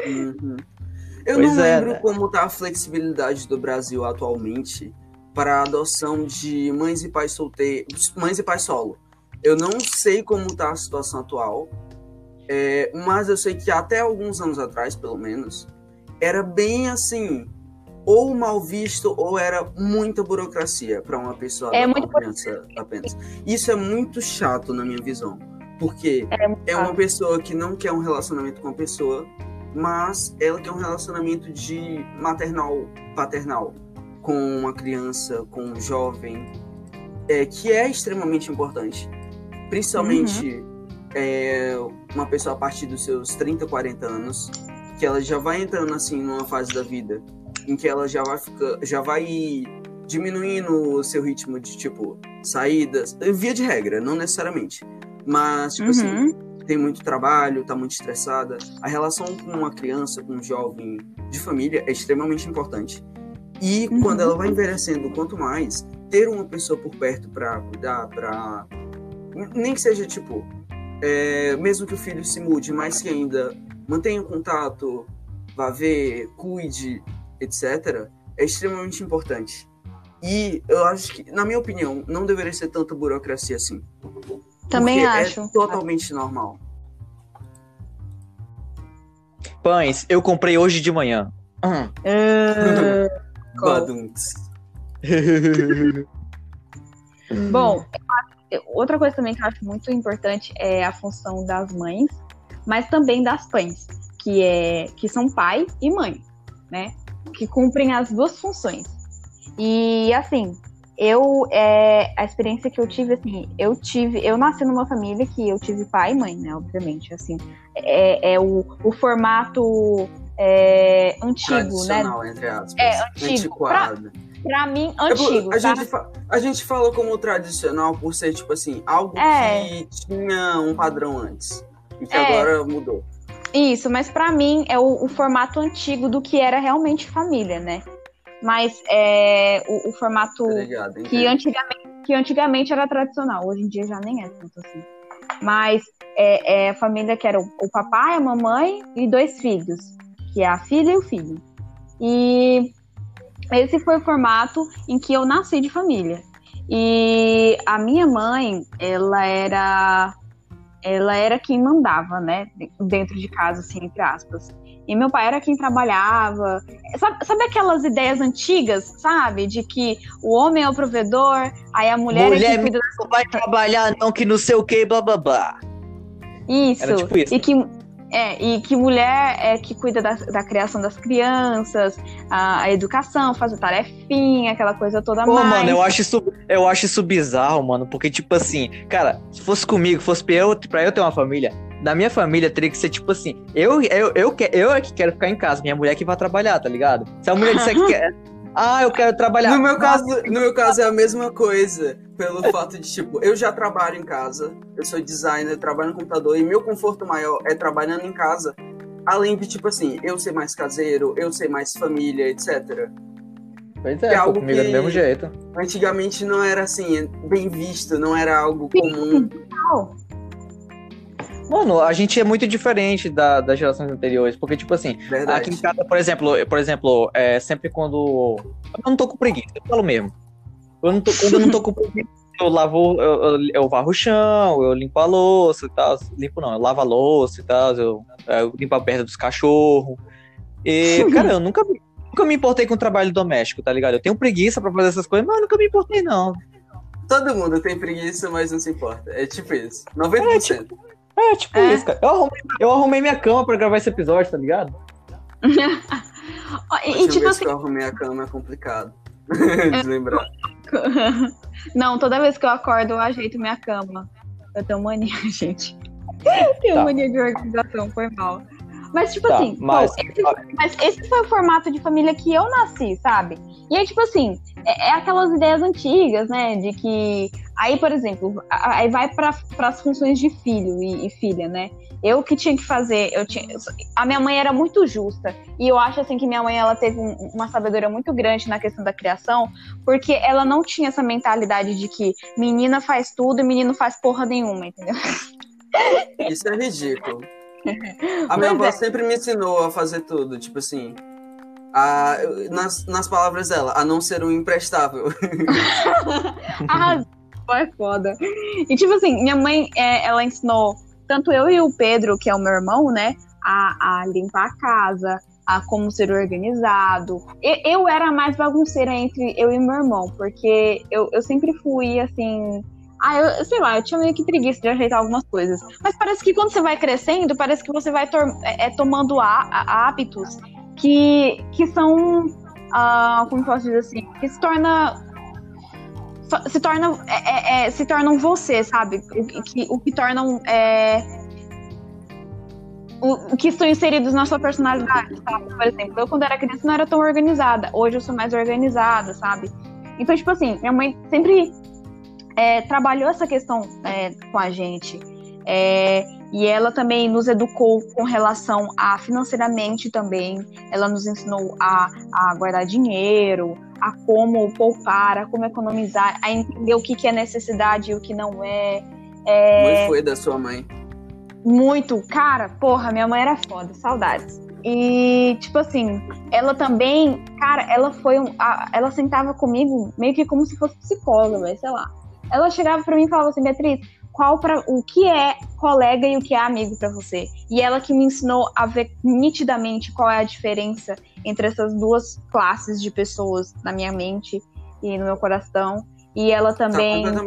Uhum. Eu pois não é, lembro né? como tá a flexibilidade do Brasil atualmente para a adoção de mães e pais solteiros, mães e pais solo. Eu não sei como tá a situação atual, é, mas eu sei que até alguns anos atrás, pelo menos, era bem assim, ou mal visto ou era muita burocracia para uma pessoa É muito uma criança apenas. Isso é muito chato na minha visão, porque É é uma pessoa que não quer um relacionamento com a pessoa, mas ela quer um relacionamento de maternal, paternal com uma criança, com um jovem, é, que é extremamente importante. Principalmente Uhum. é, uma pessoa a partir dos seus 30, 40 anos, que ela já vai entrando assim numa fase da vida em que ela já vai ficar, já vai diminuindo o seu ritmo de tipo saídas, via de regra, não necessariamente. Mas tipo assim, Uhum. tem muito trabalho, tá muito estressada. A relação com uma criança, com um jovem de família é extremamente importante. E Uhum. quando ela vai envelhecendo, quanto mais ter uma pessoa por perto para cuidar, para nem que seja tipo, é, mesmo que o filho se mude, mas que ainda mantenha contato, vá ver, cuide, etc, é extremamente importante. E eu acho que, na minha opinião, não deveria ser tanta burocracia assim. Também porque acho. É totalmente normal. Pães, eu comprei hoje de manhã. Hum. É? [laughs] Badunts. [laughs] Bom, outra coisa também que eu acho muito importante é a função das mães, mas também das pães, que é que são pai e mãe, né? Que cumprem as duas funções. E assim, eu é, a experiência que eu tive assim, eu tive, eu nasci numa família que eu tive pai e mãe, né? Obviamente, assim, é, é o, o formato é, antigo, né? Tradicional, entre aspas. É, antigo. Antiquado. Pra mim, É por- antigo. a, tá? gente a gente fala como tradicional por ser, tipo assim, algo É. que tinha um padrão antes. E que É. agora mudou. Isso, mas pra mim é o, o formato antigo do que era realmente família, né? Mas é o, o formato ligado? que antigamente, que antigamente era tradicional, hoje em dia já nem é tanto assim. Mas é, é a família que era o, o papai, a mamãe e dois filhos, que é a filha e o filho. E esse foi o formato em que eu nasci de família. E a minha mãe, ela era ela era quem mandava, né, dentro de casa, assim, entre aspas. E meu pai era quem trabalhava. Sabe, sabe aquelas ideias antigas, sabe? De que o homem é o provedor, aí a mulher, é Mulher quem cuida Não vai trabalhar, não, que não sei o que, blá blá blá. Isso. Tipo isso. E que, é, e que mulher é que cuida da, da criação das crianças, a, a educação, faz a tarefinha, aquela coisa toda Pô, mais. mano, eu acho, isso, eu acho isso bizarro, mano, porque, tipo assim, cara, se fosse comigo, fosse pra eu, pra eu ter uma família, na minha família teria que ser, tipo assim, eu, eu, eu, que- eu é que quero ficar em casa, minha mulher que vai trabalhar, tá ligado? Se a mulher disser que [laughs] quer, ah, eu quero trabalhar. No meu, caso, no meu caso é a mesma coisa, pelo fato de, tipo, eu já trabalho em casa, eu sou designer, trabalho no computador, e meu conforto maior é trabalhando em casa, além de, tipo assim, eu ser mais caseiro, eu ser mais família, etc. Pois é, é, algo comigo é do que- mesmo jeito. Antigamente não era assim, bem visto, não era algo comum. Mano, a gente é muito diferente da, das gerações anteriores, porque, tipo assim, Verdade. Aqui em casa, por exemplo, por exemplo, é, sempre quando. Eu não tô com preguiça, eu falo mesmo. Eu não tô- quando eu não tô com preguiça, eu lavo, eu, eu, eu varro o chão, eu limpo a louça e tal. Limpo não, eu lavo a louça e tal, eu, eu limpo a perna dos cachorros. E, cara, eu nunca, me- nunca me importei com o trabalho doméstico, tá ligado? Eu tenho preguiça pra fazer essas coisas, mas eu nunca me importei, não. Todo mundo tem preguiça, mas não se importa. É tipo isso. 90%. É, tipo É. isso, cara. Eu arrumei, eu arrumei minha cama pra gravar esse episódio, tá ligado? [laughs] E, e tipo vez assim, que eu arrumei a cama é complicado. [laughs] de lembrar. não, toda vez que eu acordo eu ajeito minha cama. Eu tenho mania, [laughs] gente. Eu tenho Tá. mania de organização, foi mal. Mas, tipo Tá, assim, mas- pô, esse, mas esse foi o formato de família que eu nasci, sabe? E aí, tipo assim, é, é aquelas ideias antigas, né? De que. Aí, por exemplo, aí vai para as funções de filho e, e filha, né? Eu que tinha que fazer, eu tinha, a minha mãe era muito justa e eu acho assim que minha mãe ela teve um- uma sabedoria muito grande na questão da criação, porque ela não tinha essa mentalidade de que menina faz tudo e menino faz porra nenhuma, entendeu? Isso é ridículo. [laughs] A minha avó é. sempre me ensinou a fazer tudo, tipo assim. A, nas, nas palavras dela, a não ser um imprestável. [laughs] Arrasou, é foda. E tipo assim, minha mãe, é, ela ensinou tanto eu e o Pedro, que é o meu irmão, né, a, a limpar a casa, a como ser organizado. Eu, eu era mais bagunceira entre eu e meu irmão, porque eu, eu sempre fui assim. Ah, eu sei lá, eu tinha meio que preguiça de ajeitar algumas coisas. Mas parece que quando você vai crescendo, parece que você vai é, é, tomando hábitos que, que são. Uh, como posso dizer assim? Que se torna se torna é, é, é, se tornam você, sabe? O que, o que tornam é, o, que estão inseridos na sua personalidade, sabe? Por exemplo, eu quando era criança não era tão organizada, hoje eu sou mais organizada, sabe? Então, tipo assim, minha mãe sempre é, trabalhou essa questão é, com a gente. É, e ela também nos educou com relação a financeiramente também. Ela nos ensinou a, a guardar dinheiro, a como poupar, a como economizar, a entender o que, que é necessidade e o que não é. é... Como foi da sua mãe? Muito. Cara, porra, minha mãe era foda, saudades. E, tipo assim, ela também, cara, ela foi um. A, ela sentava comigo meio que como se fosse psicóloga, sei lá. Ela chegava pra mim e falava assim, Beatriz, qual para o que é colega e o que é amigo para você. E ela que me ensinou a ver nitidamente qual é a diferença entre essas duas classes de pessoas na minha mente e no meu coração. E ela tá também tá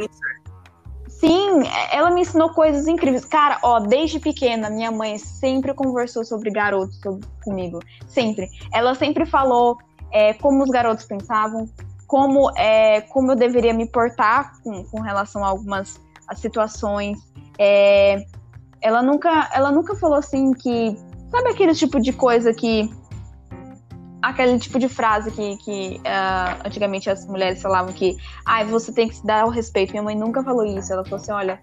Sim, ela me ensinou coisas incríveis. Cara, ó, desde pequena, minha mãe sempre conversou sobre garotos sobre, comigo. Sempre. Ela sempre falou é, como os garotos pensavam, como, é, como eu deveria me portar com, com relação a algumas as situações. É, ela nunca, ela nunca falou assim que sabe aquele tipo de coisa que aquele tipo de frase que, que uh, antigamente as mulheres falavam que ah, você tem que se dar o respeito. Minha mãe nunca falou isso. Ela falou assim, olha,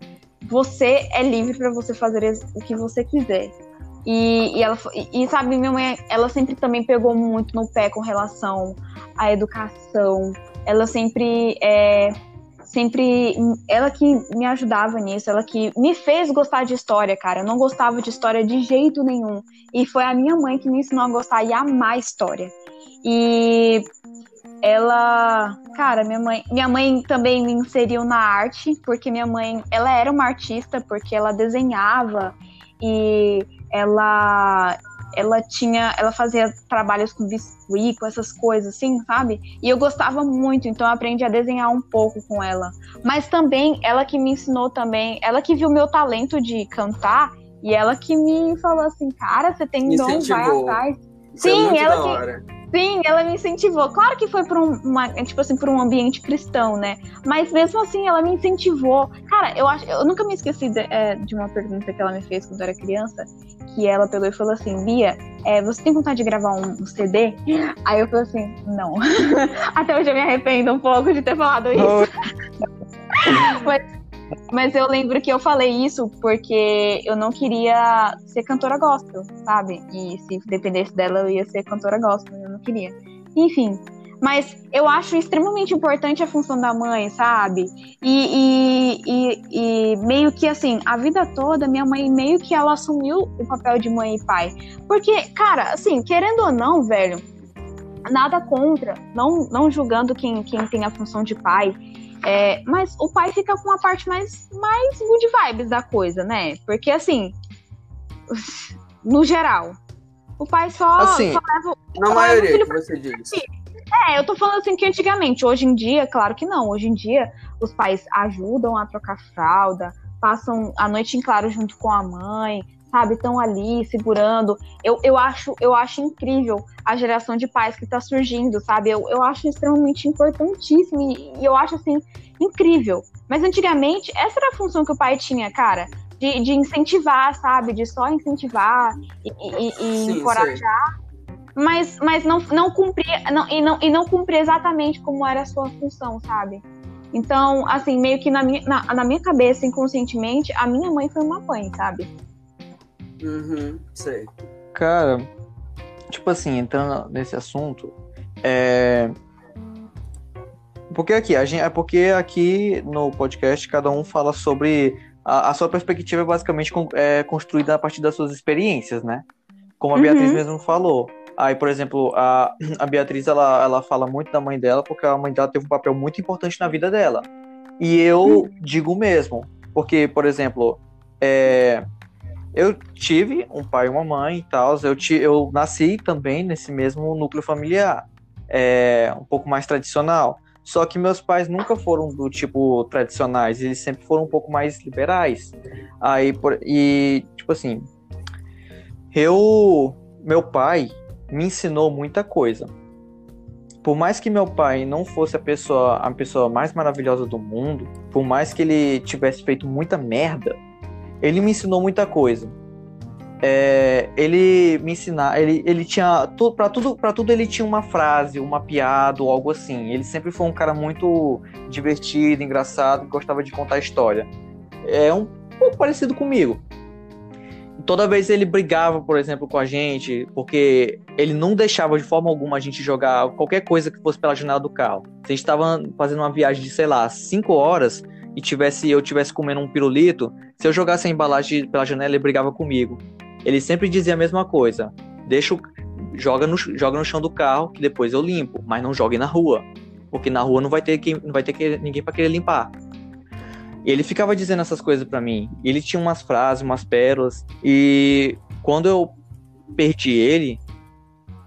você é livre para você fazer o que você quiser. E, e ela e, e, sabe, minha mãe, ela sempre também pegou muito no pé com relação à educação. Ela sempre é, sempre ela que me ajudava nisso, ela que me fez gostar de história, cara. Eu não gostava de história de jeito nenhum. E foi a minha mãe que me ensinou a gostar e amar história. E ela, cara, minha mãe, minha mãe também me inseriu na arte, porque minha mãe, ela era uma artista, porque ela desenhava e ela ela tinha, ela fazia trabalhos com biscuit, com essas coisas assim, sabe? E eu gostava muito, então eu aprendi a desenhar um pouco com ela. Mas também ela que me ensinou também, ela que viu meu talento de cantar e ela que me falou assim, cara, você tem dom, vai atrás. Isso Sim, é ela que Sim, ela me incentivou. Claro que foi para um, uma, tipo assim, para um ambiente cristão, né? Mas mesmo assim, ela me incentivou. Cara, eu acho, eu nunca me esqueci de, é, de uma pergunta que ela me fez quando eu era criança, que ela pegou e falou assim, Bia, é, você tem vontade de gravar um, um CD? Aí eu falei assim, não. [laughs] Até hoje eu me arrependo um pouco de ter falado isso. Mas mas eu lembro que eu falei isso porque eu não queria ser cantora gospel, sabe? E se dependesse dela, eu ia ser cantora gospel, eu não queria. Enfim, mas eu acho extremamente importante a função da mãe, sabe? E, e, e, e, meio que assim, a vida toda, minha mãe meio que ela assumiu o papel de mãe e pai. Porque, cara, assim, querendo ou não, velho, nada contra, não, não julgando quem, quem tem a função de pai. É, mas o pai fica com a parte mais, mais good vibes da coisa, né? Porque assim, no geral, o pai só, assim, só leva. Na maioria, que você diz. É, eu tô falando assim que antigamente, hoje em dia, claro que não. Hoje em dia, os pais ajudam a trocar fralda, passam a noite em claro junto com a mãe, sabe, estão ali segurando. Eu, eu, acho, eu acho incrível a geração de pais que está surgindo, sabe? Eu, eu acho extremamente importantíssimo e, e, eu acho, assim, incrível. Mas antigamente, essa era a função que o pai tinha, cara. De, de incentivar, sabe? De só incentivar e, e, e Sim, encorajar. Mas, mas não, não cumprir não, e, não, e não cumprir exatamente como era a sua função, sabe? Então, assim, meio que na minha, na, na minha cabeça, inconscientemente, a minha mãe foi uma mãe, sabe? Uhum, sei. Cara, tipo assim, entrando nesse assunto, é. Porque aqui, a gente, é porque aqui no podcast cada um fala sobre. A, a sua perspectiva é basicamente é, construída a partir das suas experiências, né? Como a uhum. Beatriz mesmo falou. Aí, por exemplo, a, a Beatriz ela, ela fala muito da mãe dela porque a mãe dela teve um papel muito importante na vida dela. E eu uhum. digo mesmo, porque, por exemplo, é, eu tive um pai e uma mãe e tal. Eu, eu nasci também nesse mesmo núcleo familiar, é, um pouco mais tradicional. Só que meus pais nunca foram do tipo tradicionais, eles sempre foram um pouco mais liberais. Aí, por, e, tipo assim, eu. Meu pai me ensinou muita coisa. Por mais que meu pai não fosse a pessoa, a pessoa mais maravilhosa do mundo, por mais que ele tivesse feito muita merda, ele me ensinou muita coisa. É, ele me ensinar, ele, ele tinha tudo para tudo para tudo ele tinha uma frase, uma piada ou algo assim. Ele sempre foi um cara muito divertido, engraçado, gostava de contar história. É um pouco parecido comigo. Toda vez ele brigava, por exemplo, com a gente, porque ele não deixava de forma alguma a gente jogar qualquer coisa que fosse pela janela do carro. Se a gente estava fazendo uma viagem de, sei lá, cinco horas, e tivesse eu tivesse comendo um pirulito, se eu jogasse a embalagem pela janela, ele brigava comigo. Ele sempre dizia a mesma coisa: deixa joga no joga no chão do carro que depois eu limpo, mas não jogue na rua, porque na rua não vai ter quem, não vai ter que, ninguém para querer limpar. E ele ficava dizendo essas coisas para mim. Ele tinha umas frases, umas pérolas e quando eu perdi ele,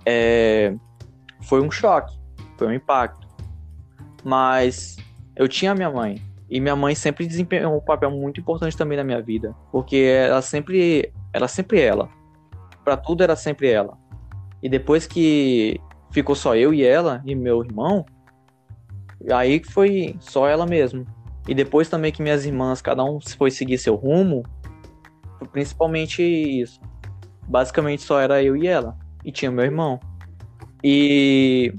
é, foi um choque, foi um impacto. Mas eu tinha minha mãe. E minha mãe sempre desempenhou um papel muito importante também na minha vida, porque ela sempre, ela sempre ela. Para tudo era sempre ela. E depois que ficou só eu e ela e meu irmão, aí foi só ela mesmo. E depois também que minhas irmãs, cada um foi seguir seu rumo, principalmente isso. Basicamente só era eu e ela. E tinha meu irmão. E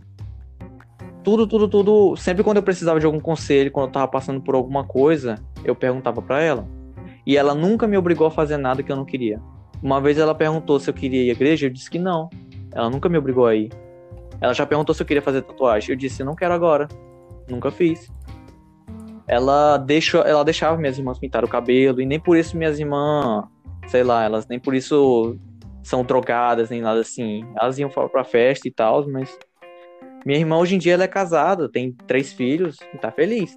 tudo, tudo, tudo. Sempre quando eu precisava de algum conselho, quando eu tava passando por alguma coisa, eu perguntava para ela. E ela nunca me obrigou a fazer nada que eu não queria. Uma vez ela perguntou se eu queria ir à igreja, eu disse que não. Ela nunca me obrigou a ir. Ela já perguntou se eu queria fazer tatuagem. Eu disse, não quero agora. Nunca fiz. Ela deixou, ela deixava minhas irmãs pintar o cabelo e nem por isso minhas irmãs, sei lá, elas nem por isso são drogadas nem nada assim. Elas iam pra festa e tal, mas minha irmã hoje em dia ela é casada, tem três filhos e tá feliz.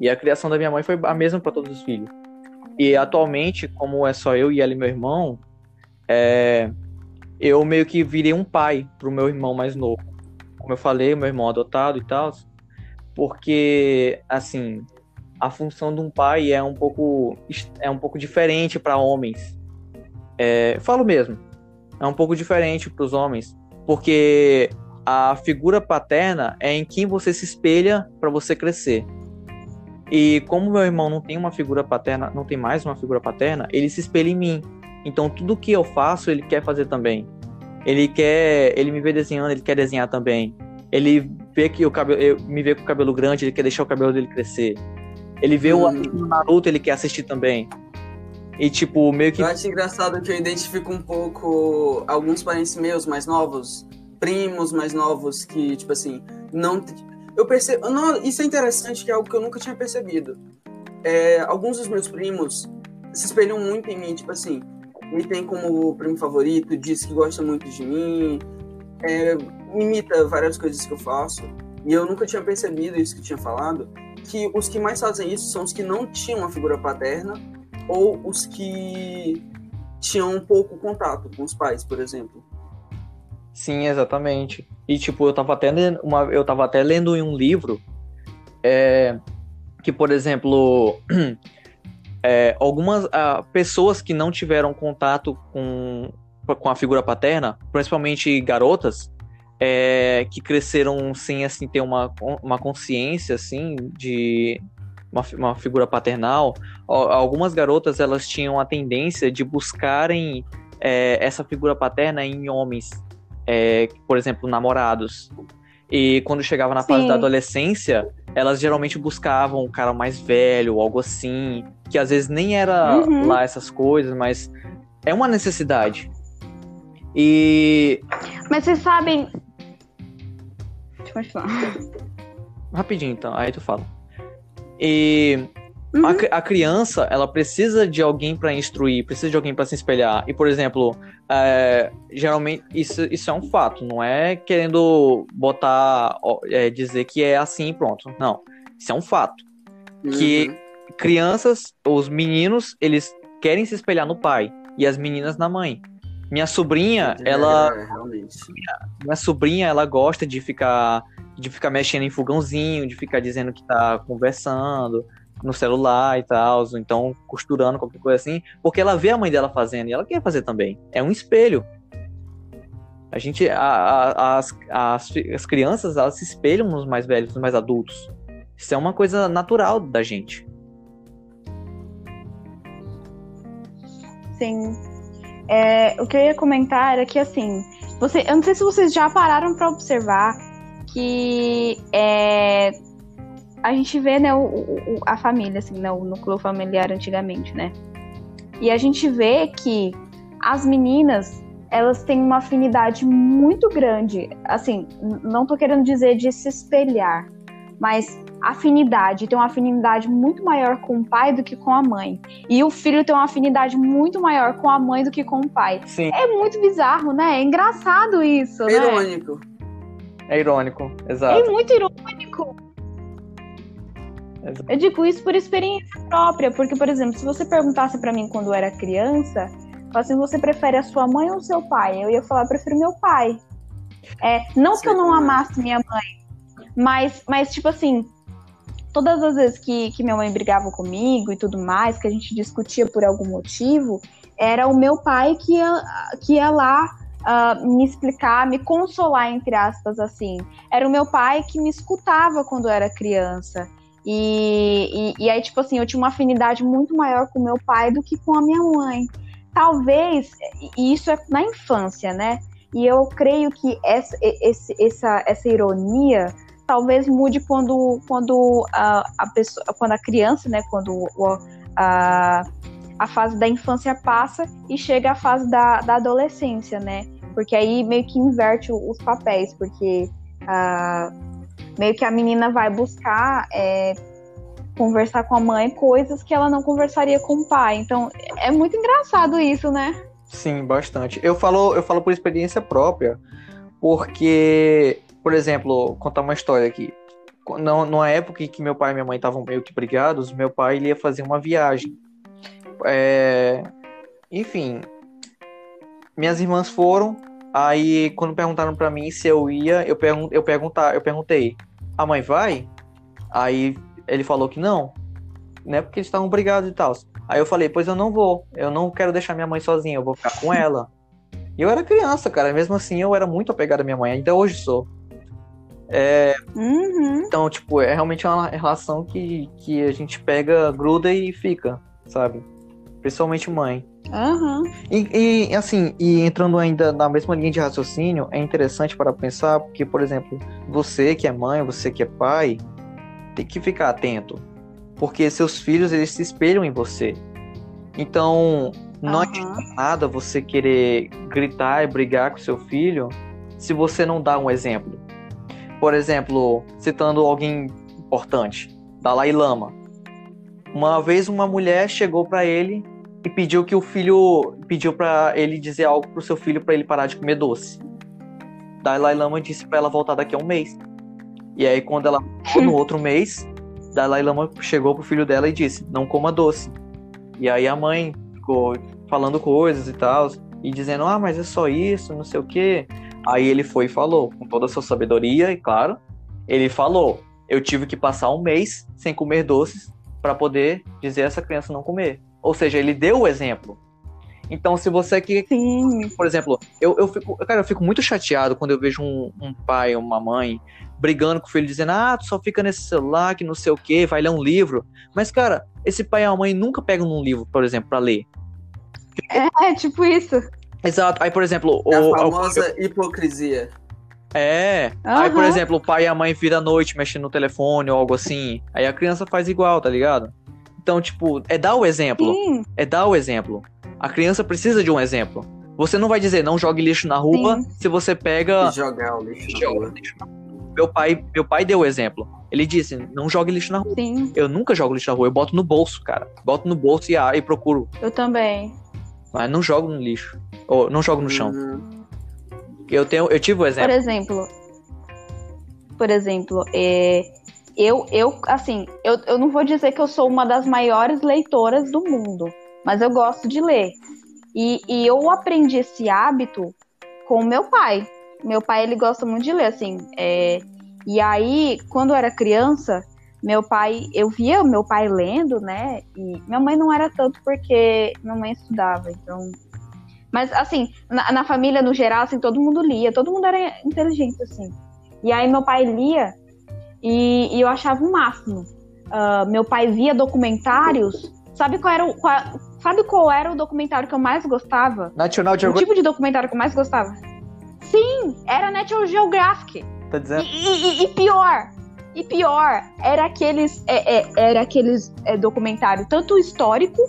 E a criação da minha mãe foi a mesma para todos os filhos. E atualmente, como é só eu e ela e meu irmão, é... eu meio que virei um pai pro meu irmão mais novo. Como eu falei, meu irmão adotado e tal, porque assim, a função de um pai é um pouco é um pouco diferente para homens. É... falo mesmo, é um pouco diferente para os homens, porque a figura paterna é em quem você se espelha para você crescer. E como meu irmão não tem uma figura paterna, não tem mais uma figura paterna, ele se espelha em mim. Então tudo que eu faço, ele quer fazer também. Ele quer, ele me vê desenhando, ele quer desenhar também. Ele vê que o cabelo, eu, me vê com o cabelo grande, ele quer deixar o cabelo dele crescer. Ele vê hum. o Naruto, ele quer assistir também. E tipo, meio que Eu acho engraçado que eu identifico um pouco alguns parentes meus mais novos primos mais novos que, tipo assim, não. Eu percebo. Não, isso é interessante, que é algo que eu nunca tinha percebido. É, alguns dos meus primos se espelham muito em mim, tipo assim, me tem como primo favorito, diz que gosta muito de mim, é, imita várias coisas que eu faço. E eu nunca tinha percebido isso que tinha falado, que os que mais fazem isso são os que não tinham uma figura paterna ou os que tinham um pouco contato com os pais, por exemplo. Sim, exatamente. E tipo, eu tava até lendo, uma, eu tava até lendo em um livro é, que, por exemplo, [clears throat] é, algumas uh, pessoas que não tiveram contato com, com a figura paterna, principalmente garotas, é, que cresceram sem assim ter uma, uma consciência assim de uma, uma figura paternal, algumas garotas elas tinham a tendência de buscarem é, essa figura paterna em homens é, por exemplo, namorados. E quando chegava na fase Sim. da adolescência, elas geralmente buscavam um cara mais velho, algo assim, que às vezes nem era uhum. lá essas coisas, mas é uma necessidade. E. Mas vocês sabem. Deixa eu falar. Rapidinho, então, aí tu fala. E Uhum. A, a, criança, ela precisa de alguém para instruir, precisa de alguém para se espelhar. E, por exemplo, é, geralmente isso, isso é um fato, não é querendo botar, é, dizer que é assim pronto. Não, isso é um fato. Uhum. Que crianças, os meninos, eles querem se espelhar no pai e as meninas na mãe. Minha sobrinha, É, ela, realmente. minha sobrinha, ela gosta de ficar de ficar mexendo em fogãozinho, de ficar dizendo que tá conversando no celular e tal, então costurando qualquer coisa assim, porque ela vê a mãe dela fazendo e ela quer fazer também. É um espelho. A gente, a- a- as, as, as crianças, elas se espelham nos mais velhos, nos mais adultos. Isso é uma coisa natural da gente. Sim. É, o que eu ia comentar era que, assim, você, eu não sei se vocês já pararam para observar que é, a gente vê, né, o, o- a família, assim, né, o núcleo familiar antigamente, né? E a gente vê que as meninas, elas têm uma afinidade muito grande, assim, não tô querendo dizer de se espelhar, mas afinidade, tem uma afinidade muito maior com o pai do que com a mãe. E o filho tem uma afinidade muito maior com a mãe do que com o pai. Sim. É muito bizarro, né? É engraçado isso, né? Irônico. É irônico, É exato. muito irônico. Eu digo isso por experiência própria, porque, por exemplo, se você perguntasse pra mim quando eu era criança, assim, você prefere a sua mãe ou o seu pai? Eu ia falar, prefiro meu pai. É, não que eu não amasse minha mãe, mas, mas tipo assim, todas as vezes que, que minha mãe brigava comigo e tudo mais, que a gente discutia por algum motivo, era o meu pai que ia, que ia lá ah, me explicar, me consolar, entre aspas, assim. Era o meu pai que me escutava quando eu era criança. E, e, e aí, tipo assim, eu tinha uma afinidade muito maior com meu pai do que com a minha mãe. Talvez, e isso é na infância, né? E eu creio que essa, esse, essa, essa ironia talvez mude quando, quando a, a pessoa, quando a criança, né? Quando a, a fase da infância passa e chega a fase da, da adolescência, né? Porque aí meio que inverte os papéis, porque ah, meio que a menina vai buscar é, conversar com a mãe coisas que ela não conversaria com o pai. Então é muito engraçado isso, né? Sim, bastante. Eu falo, eu falo por experiência própria, porque, por exemplo, contar uma história aqui. Não, numa época em que meu pai e minha mãe estavam meio que brigados, meu pai ia fazer uma viagem. É, Enfim, minhas irmãs foram. Aí, quando perguntaram pra mim se eu ia, eu, pergun eu, perguntar, eu perguntei: a mãe vai? Aí ele falou que não, né? Porque eles estavam brigados e tal. Aí eu falei, pois eu não vou. Eu não quero deixar minha mãe sozinha, eu vou ficar com ela. E eu era criança, cara. Mesmo assim, eu era muito apegado à minha mãe. Ainda hoje sou. Uhum. Então, tipo, é realmente uma relação que, que a gente pega, gruda e fica, sabe? Principalmente mãe. Aham. E, e, assim, e entrando ainda na mesma linha de raciocínio, é interessante para pensar, porque, por exemplo, você que é mãe, você que é pai, tem que ficar atento. Porque seus filhos, eles se espelham em você. Então, não Aham. adianta nada você querer gritar e brigar com seu filho se você não dá um exemplo. Por exemplo, citando alguém importante, Dalai Lama. Uma vez uma mulher chegou para ele e pediu que o filho pediu para ele dizer algo pro seu filho para ele parar de comer doce. Dalai Lama disse para ela voltar daqui a um mês. E aí quando ela no outro mês, Dalai Lama chegou pro filho dela e disse: "Não coma doce". E aí a mãe ficou falando coisas e tal e dizendo: "Ah, mas é só isso, não sei o quê". Aí ele foi e falou, com toda a sua sabedoria, e claro, ele falou: "Eu tive que passar um mês sem comer doces para poder dizer a essa criança não comer". Ou seja, ele deu o exemplo. Então, se você que, Sim. por exemplo, eu, eu fico, cara, eu fico muito chateado quando eu vejo um, um pai ou uma mãe brigando com o filho, dizendo, ah, tu só fica nesse celular, que não sei o que, vai ler um livro. Mas, cara, esse pai e a mãe nunca pegam num livro, por exemplo, para ler. É tipo isso. Exato. Aí, por exemplo, o, A o- famosa hipocrisia. É. Aí, por exemplo, o pai e a mãe viram à noite mexendo no telefone ou algo assim. Aí a criança faz igual, tá ligado? Então, tipo, é dar o exemplo. Sim. É dar o exemplo. A criança precisa de um exemplo. Você não vai dizer não jogue lixo na rua Sim. se você pega. Jogar o lixo na Joga rua. lixo na rua. Meu pai, meu pai deu o exemplo. Ele disse: não jogue lixo na rua. Sim. Eu nunca jogo lixo na rua, eu boto no bolso, cara. Boto no bolso e, ah, e procuro. Eu também. Mas não jogo no lixo. Ou não jogo no chão. Uhum. Eu, tenho, eu tive o Por exemplo. exemplo, por exemplo, é, eu, eu, assim, eu, eu não vou dizer que eu sou uma das maiores leitoras do mundo, mas eu gosto de ler. E, e eu aprendi esse hábito com o meu pai. Meu pai, ele gosta muito de ler, assim. É... E aí, quando eu era criança, meu pai, eu via meu pai lendo, né? E minha mãe não era tanto porque minha mãe estudava, então. Mas assim, na, na, família no geral, assim, todo mundo lia, todo mundo era inteligente, assim. E aí meu pai lia e, e eu achava o máximo. Uh, meu pai via documentários. Sabe qual era o. Qual, sabe qual era o documentário que eu mais gostava? National Geographic. O tipo de documentário que eu mais gostava? Sim, era National Geographic. Tá dizendo? E, e, e pior, e pior, era aqueles, é, é, era aqueles é, documentário tanto histórico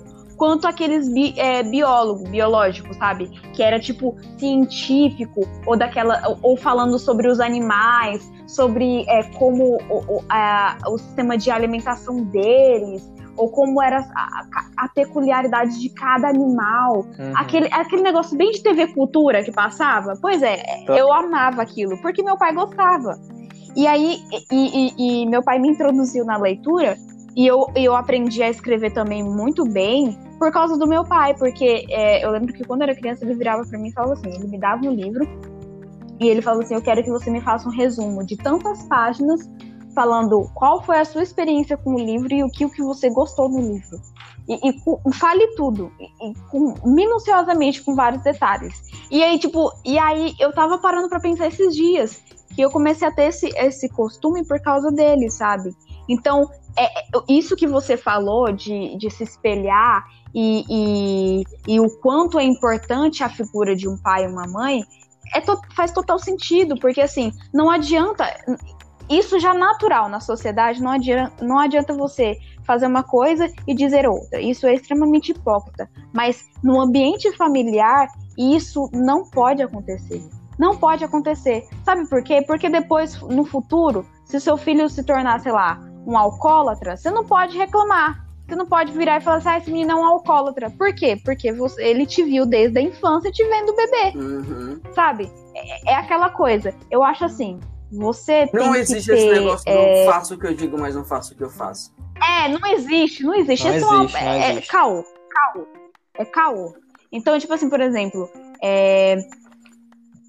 quanto aqueles bi, é, biólogo, biológico, sabe? Que era tipo científico, ou daquela. Ou, ou falando sobre os animais, sobre é, como o, o, a, o sistema de alimentação deles, ou como era a, a, peculiaridade de cada animal. Uhum. Aquele, aquele negócio bem de TV Cultura que passava. Pois é, tá. eu amava aquilo, porque meu pai gostava. E aí, e, e, e, meu pai me introduziu na leitura e eu, eu aprendi a escrever também muito bem por causa do meu pai, porque é, eu lembro que quando eu era criança ele virava para mim e falava assim, ele me dava um livro e ele falava assim, eu quero que você me faça um resumo de tantas páginas falando qual foi a sua experiência com o livro e o que, o que você gostou do livro. E, e, fale tudo, e, com, minuciosamente, com vários detalhes. E aí, tipo, e aí eu tava parando para pensar esses dias que eu comecei a ter esse, esse costume por causa dele, sabe? Então, é, é, isso que você falou de, de se espelhar e, e, e, o quanto é importante a figura de um pai e uma mãe é to, faz total sentido, porque assim, não adianta. Isso já é natural na sociedade, não adianta, não adianta você fazer uma coisa e dizer outra. Isso é extremamente hipócrita. Mas no ambiente familiar, isso não pode acontecer. Não pode acontecer. Sabe por quê? Porque depois, no futuro, se seu filho se tornar, sei lá, um alcoólatra, você não pode reclamar. Você não pode virar e falar assim, ah, esse menino é um alcoólatra. Por quê? Porque você, ele te viu desde a infância te vendo bebê. Uhum. Sabe? É, é, aquela coisa. Eu acho assim, você Não existe ter, esse negócio, é... não faço o que eu digo, mas não faço o que eu faço. É, não existe, não existe. Não Isso existe, é, não existe. é caô, caô. É caô. Então, tipo assim, por exemplo, é,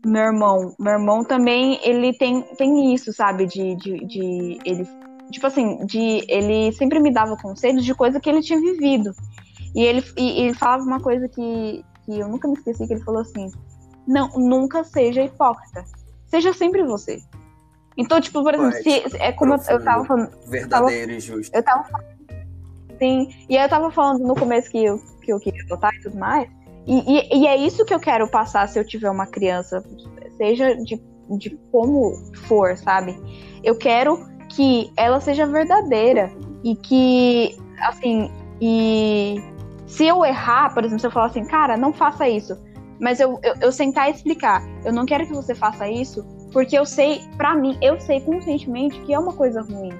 meu irmão, meu irmão também, ele tem, tem isso, sabe? De, de, de ele, tipo assim, de ele sempre me dava conselhos de coisa que ele tinha vivido. E ele, e, ele falava uma coisa que, que eu nunca me esqueci, que ele falou assim, não, nunca seja hipócrita. Seja sempre você. Então, tipo, por exemplo, se, é como profundo, eu tava falando. Verdadeiro e justo. Eu tava Sim. E aí eu tava falando no começo que eu, que eu queria adotar e tudo mais. E, e, e, é isso que eu quero passar se eu tiver uma criança, seja de, de como for, sabe? Eu quero que ela seja verdadeira e que, assim, e se eu errar, por exemplo, se eu falar assim, cara, não faça isso, mas eu, eu, eu sentar e explicar, eu não quero que você faça isso, porque eu sei, para mim, eu sei conscientemente que é uma coisa ruim,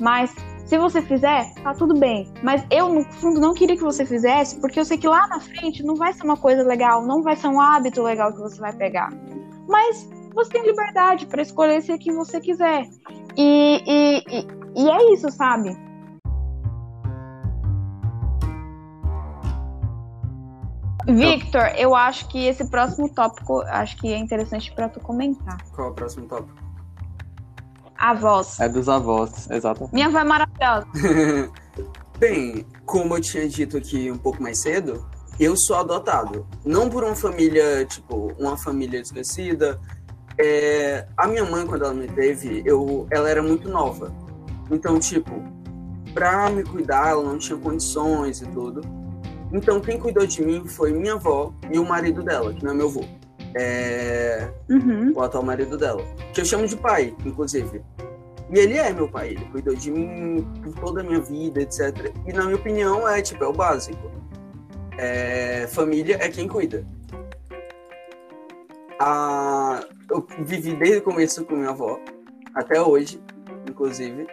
mas se você fizer, tá tudo bem. Mas eu, no fundo, não queria que você fizesse, porque eu sei que lá na frente não vai ser uma coisa legal, não vai ser um hábito legal que você vai pegar. Mas você tem liberdade para escolher se é que você quiser. E, e, e, e é isso, sabe? Victor, eu acho que esse próximo tópico acho que é interessante para tu comentar. Qual é o próximo tópico? Avós. É dos avós, exato. Minha avó é maravilhosa. [laughs] Bem, como eu tinha dito aqui um pouco mais cedo, eu sou adotado. Não por uma família, tipo, uma família desconhecida. É... A minha mãe, quando ela me teve, eu... ela era muito nova. Então, tipo, pra me cuidar, ela não tinha condições e tudo. Então, quem cuidou de mim foi minha avó e o marido dela, que não é meu avô. É... Uhum. O atual marido dela. Que eu chamo de pai, inclusive. E ele é meu pai, ele cuidou de mim por toda a minha vida, etc. E na minha opinião é tipo, é o básico. É... Família é quem cuida. A... Eu vivi desde o começo com minha avó, até hoje, inclusive.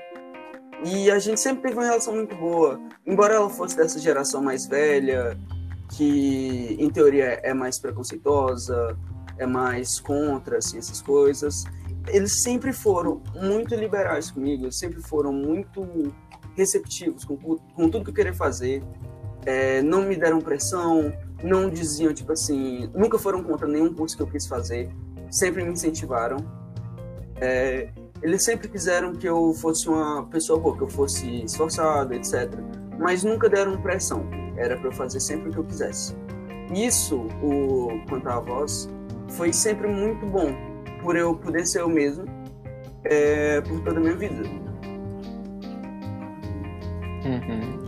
E a gente sempre teve uma relação muito boa. Embora ela fosse dessa geração mais velha, que em teoria é mais preconceituosa, é mais contra assim, essas coisas. Eles sempre foram muito liberais comigo, sempre foram muito receptivos com, com tudo que eu queria fazer. é, não me deram pressão, não diziam, tipo assim, nunca foram contra nenhum curso que eu quis fazer, sempre me incentivaram. É, eles sempre quiseram que eu fosse uma pessoa boa, que eu fosse esforçado, etc. Mas nunca deram pressão. Era para eu fazer sempre o que eu quisesse. Isso, o quanto à voz, foi sempre muito bom, por eu poder ser eu mesmo é, por toda a minha vida. Uhum.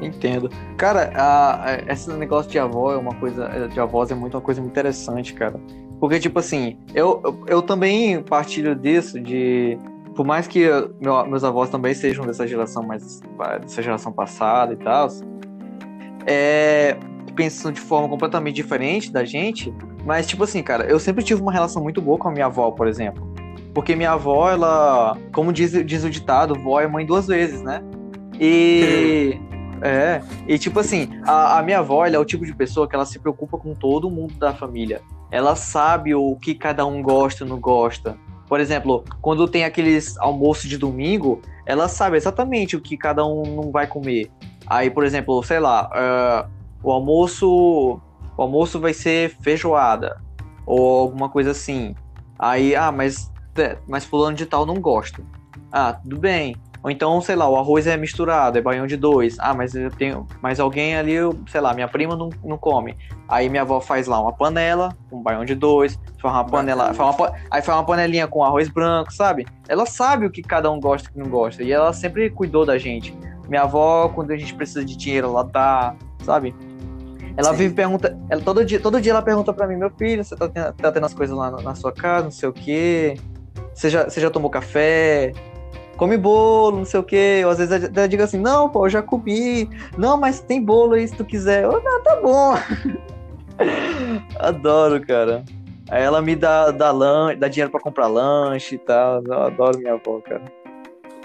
Entendo. Cara, a, a, esse negócio de avó é uma coisa. De avós é muito uma coisa muito interessante, cara. Porque, tipo assim, eu, eu, eu também partilho disso, de. Por mais que meu, meus avós também sejam dessa geração mais. dessa geração passada e tal. É, pensam de forma completamente diferente da gente. Mas, tipo assim, cara, eu sempre tive uma relação muito boa com a minha avó, por exemplo. Porque minha avó, ela. Como diz, diz o ditado, vó é mãe duas vezes, né? E. [laughs] É, e tipo assim, a, a minha avó é o tipo de pessoa que ela se preocupa com todo mundo da família. Ela sabe o que cada um gosta não gosta. Por exemplo, quando tem aqueles almoços de domingo, ela sabe exatamente o que cada um não vai comer. Aí, por exemplo, sei lá, uh, o almoço, o almoço vai ser feijoada ou alguma coisa assim. Aí, ah, mas é, mas fulano de tal não gosta. Ah, tudo bem. Ou então, sei lá, o arroz é misturado, é baião de dois. Ah, mas eu tenho. Mas alguém ali, sei lá, minha prima não, não come. Aí minha avó faz lá uma panela com baião de dois, faz uma panela. Faz uma, aí faz uma panelinha com arroz branco, sabe? Ela sabe o que cada um gosta e o que não gosta. E ela sempre cuidou da gente. Minha avó, quando a gente precisa de dinheiro, ela dá, sabe? Ela Sim. vive pergunta, ela todo dia, todo dia ela pergunta para mim, meu filho, você tá tendo, tá tendo as coisas lá na, na, sua casa, não sei o quê. Você já, você já tomou café? Come bolo, não sei o quê. Ou às vezes até digo assim, não, pô, eu já comi. Não, mas tem bolo aí se tu quiser. Eu, não, tá bom. [laughs] Adoro, cara. Aí ela me dá, dá, lan... dá dinheiro para comprar lanche e tal. Eu adoro minha avó, cara.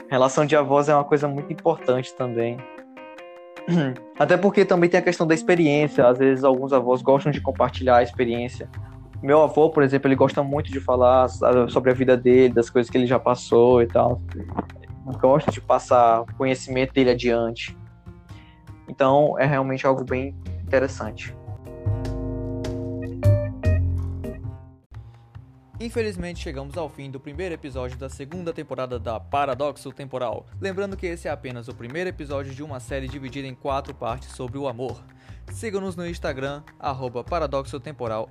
Relação de avós é uma coisa muito importante também. [clears throat] Até porque também tem a questão da experiência. Às vezes alguns avós gostam de compartilhar a experiência. Meu avô, por exemplo, ele gosta muito de falar sobre a vida dele, das coisas que ele já passou e tal. Gosta de passar o conhecimento dele adiante. Então, é realmente algo bem interessante. Infelizmente chegamos ao fim do primeiro episódio da segunda temporada da Paradoxo Temporal. Lembrando que esse é apenas o primeiro episódio de uma série dividida em quatro partes sobre o amor. Siga-nos no Instagram, arroba paradoxotemporal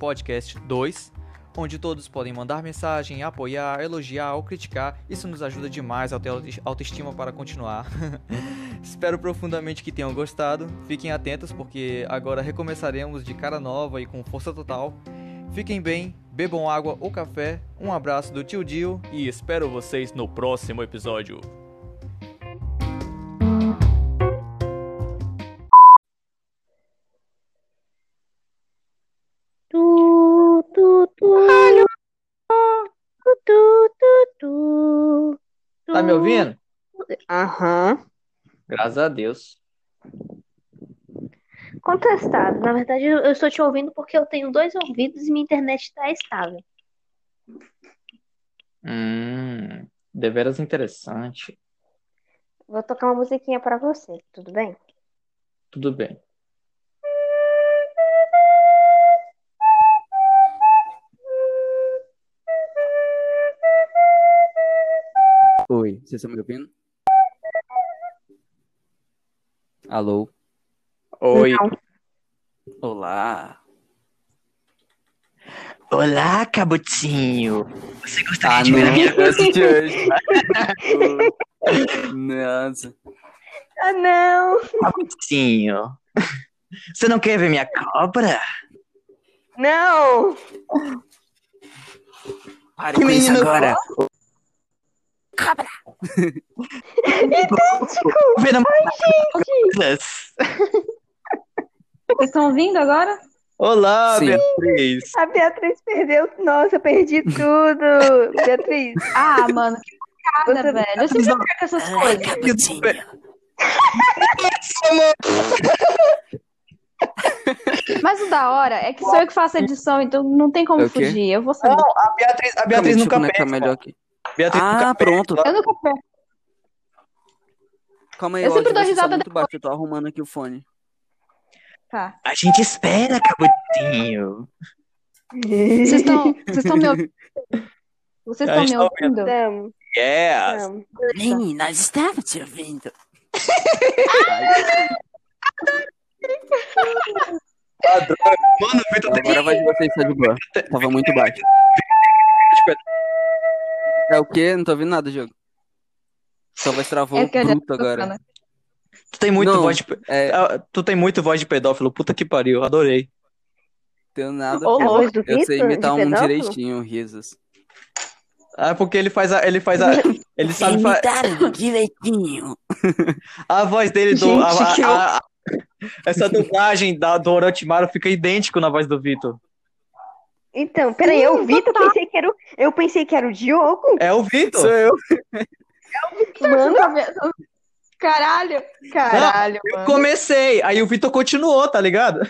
podcast 2, onde todos podem mandar mensagem, apoiar, elogiar ou criticar. Isso nos ajuda demais a ter autoestima para continuar. [laughs] Espero profundamente que tenham gostado. Fiquem atentos porque agora recomeçaremos de cara nova e com força total. Fiquem bem, bebam água ou café. Um abraço do tio Dio e espero vocês no próximo episódio. Me ouvindo? Aham. Graças a Deus. Contestado. Na verdade, eu estou te ouvindo porque eu tenho dois ouvidos e minha internet está estável. Hum, deveras interessante. Vou tocar uma musiquinha para você, tudo bem? Tudo bem. Oi, vocês estão me ouvindo? Alô? Oi. Não. Olá. Olá, Cabotinho. Você gostaria Ah, de ver a não. minha Eu assisti hoje. [laughs] Nossa. Ah, não! Cabotinho? Você não quer ver minha cobra? Não! Pare Que com isso menino agora. Vendo Gente! Vocês estão ouvindo agora? Olá, Sim. Beatriz. A Beatriz perdeu. Nossa, eu perdi tudo! Beatriz, [laughs] Ah, mano, que cagada, velho. Eu sempre perco essas coisas. Mas o da hora é que sou eu que faço a edição, então não tem como É fugir. Eu vou saber. Não, a Beatriz, a Beatriz nunca perde. melhor aqui. Beatriz Ah, nunca pronto. Eu nunca perco. Calma aí, Eu sempre dou tá risada muito baixo, eu tô arrumando aqui o fone. Tá. A gente espera, cabotinho. Vocês estão vocês estão me ouvindo? [laughs] Vocês estão me tá ouvindo? Yes. Nem, nós estávamos te ouvindo. [laughs] Mano, Vitor Agora vai de vocês, tá de boa. Tava muito baixo. É o quê? Não tô ouvindo nada, jogo. Sua voz travou É bruto agora. Tu tem muito Não, voz de. É, Ah, Tu tem muito voz de pedófilo. Puta que pariu, adorei. tenho nada. Ô, A louco. voz do Eu sei Vitor, imitar de um pedófilo? direitinho, risos. Ah, porque ele faz a. Ele faz a. [laughs] Ele sabe fa... direitinho. [laughs] A voz dele do. Gente, a- a- a- essa dublagem da, do Orochimaru fica idêntico na voz do Vitor. Então, peraí, eu vi, eu pensei que era o, eu pensei que era o Diogo. É o Vitor. Sou eu. Mano, Tá? Caralho, caralho, Eu mano. comecei, aí o Vitor continuou, tá ligado?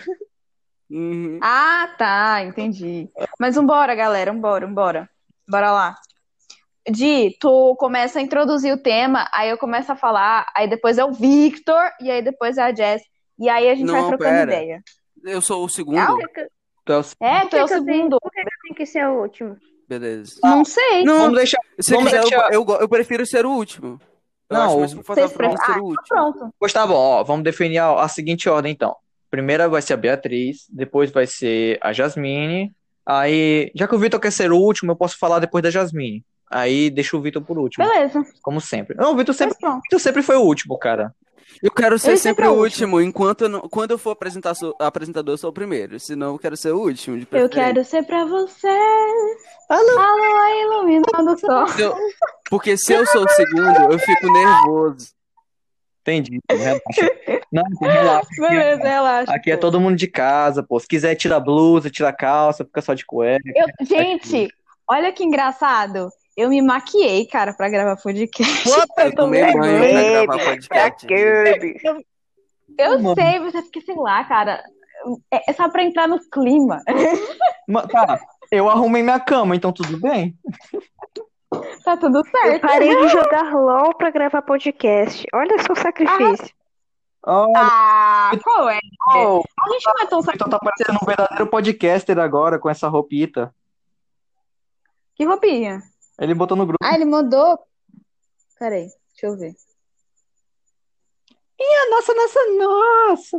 Uhum. Ah, tá, entendi. Mas vambora, galera, vambora, vambora. Bora lá. Di, tu começa a introduzir o tema, aí eu começo a falar, aí depois é o Victor, e aí depois é a Jess. E aí a gente vai Não, trocando pera. ideia. Eu sou o segundo. Ah, por que, que, Tu é o- É, tu é o segundo. por que tenho que ser o último? Beleza. Não sei. Não, Vamos deixar. se vamos quiser, eu, deixar- eu, go- eu prefiro ser o último. Eu Não, acho mais Vocês confortável pra mim preferem- ser o último. Pronto. Gustavo, ó, vamos definir a, a seguinte ordem, então. Primeira vai ser a Beatriz, depois vai ser a Jasmine. Aí, já que o Vitor quer ser o último, eu posso falar depois da Jasmine. Aí deixa o Vitor por último, Beleza. como sempre. Não, o Vitor sempre, pronto. Vitor sempre foi o último, cara. Eu quero ser Ele sempre sempre é o o último, enquanto eu não- quando eu for apresentar, sou, apresentador, eu sou o primeiro. Senão eu quero ser o último, de Eu quero ser pra você. Alô? A lua iluminando o sol. Eu- porque se eu sou o segundo, eu fico nervoso. Entendi, relaxa. Não, relaxa. Beleza, relaxa. Aqui é todo mundo de casa, pô. Se quiser, tira a blusa, tira a calça, fica só de cueca. Eu- gente, olha que engraçado. Eu me maquiei, cara, pra gravar podcast. [laughs] Eu tomei banho pra gravar podcast. Eu Mano. sei, mas é porque, sei lá, cara. É, é só pra entrar no clima. [laughs] Ma- Tá, eu arrumei minha cama, então tudo bem? [laughs] Tá tudo Eu certo. parei de jogar LOL pra gravar podcast. Olha só o sacrifício. Oh, Ah, qual é? oh, A gente não é tão o Vitor tá parecendo um verdadeiro podcaster agora com essa roupita. Que roupinha? Ele botou no grupo. Ah, ele mandou. Peraí, deixa eu ver. Nossa, nossa, nossa!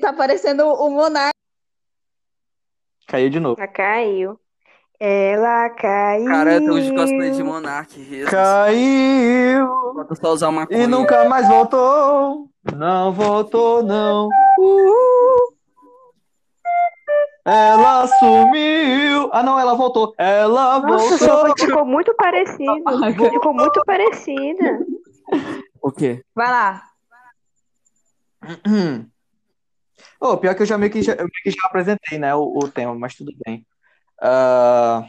Tá parecendo o Monarca. Caiu de novo. Ela caiu. Ela caiu. Cara, eu tô de cosplay de Monark. risos. Caiu Falta só usar uma e nunca mais voltou. Não voltou, não. Uhul. Ela sumiu. Ah, não, ela voltou. Ela Nossa, voltou. ficou muito parecida. Ficou muito parecida. O quê? Vai lá. Ô, pior que eu já meio que já, meio que já apresentei, né, o, o tema, mas tudo bem. Ah,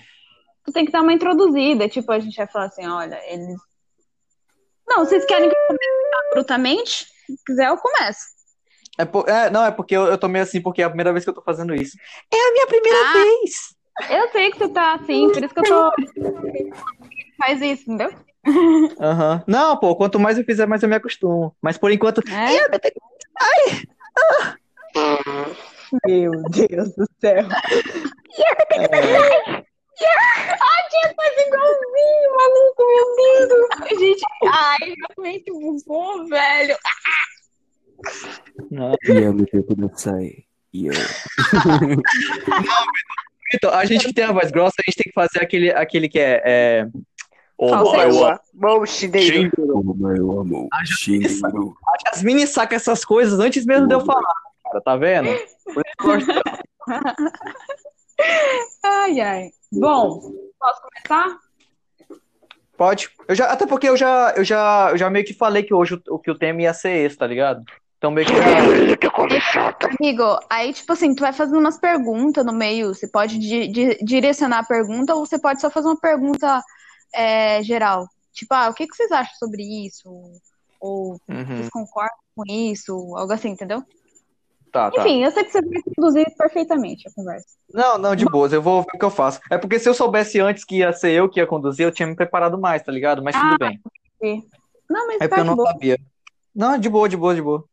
Tu tem que dar uma introduzida. Tipo, a gente vai falar assim: olha, eles. Não, vocês querem que eu comece brutamente? Se quiser, eu começo. É, por- é, não, é porque eu, eu tô meio assim, porque é a primeira vez que eu tô fazendo isso. É a minha primeira Ah. vez. Eu sei que você tá assim, por isso que eu tô. [laughs] Faz isso, entendeu? Aham. Não, pô, quanto mais eu fizer, mais eu me acostumo. Mas por enquanto. É. Meu Deus do céu. é, A tia faz igualzinho, maluco, meu Deus. Gente, ai, [laughs] realmente bugou, velho. Não. E eu me tempo não sai. E eu. [laughs] Então, a gente que tem a voz grossa, a gente tem que fazer aquele, aquele que é. é... Oh, dele. Como eu amo. Shinro. A Jasmine saca essas coisas antes mesmo de eu falar, cara, tá vendo? [laughs] Ai, ai. Bom, posso começar? Pode. Eu já, até porque eu já, eu já, eu já meio que falei que hoje o, que o tema ia ser esse, tá ligado? Então meio que já. Amigo, aí, tipo assim, tu vai fazendo umas perguntas no meio. Você pode di- di- direcionar a pergunta ou você pode só fazer uma pergunta é, geral. Tipo, ah, o que, que vocês acham sobre isso? Ou Uhum. vocês concordam com isso? Algo assim, entendeu? Tá, tá. Enfim, eu sei que você vai conduzir perfeitamente a conversa. Não, não, de boas, eu vou ver o que eu faço. É porque se eu soubesse antes que ia ser eu que ia conduzir, eu tinha me preparado mais, tá ligado? Mas tudo Ah. bem. Não, mas É tá porque eu não boa. sabia. Não, de boa, de boa, de boa.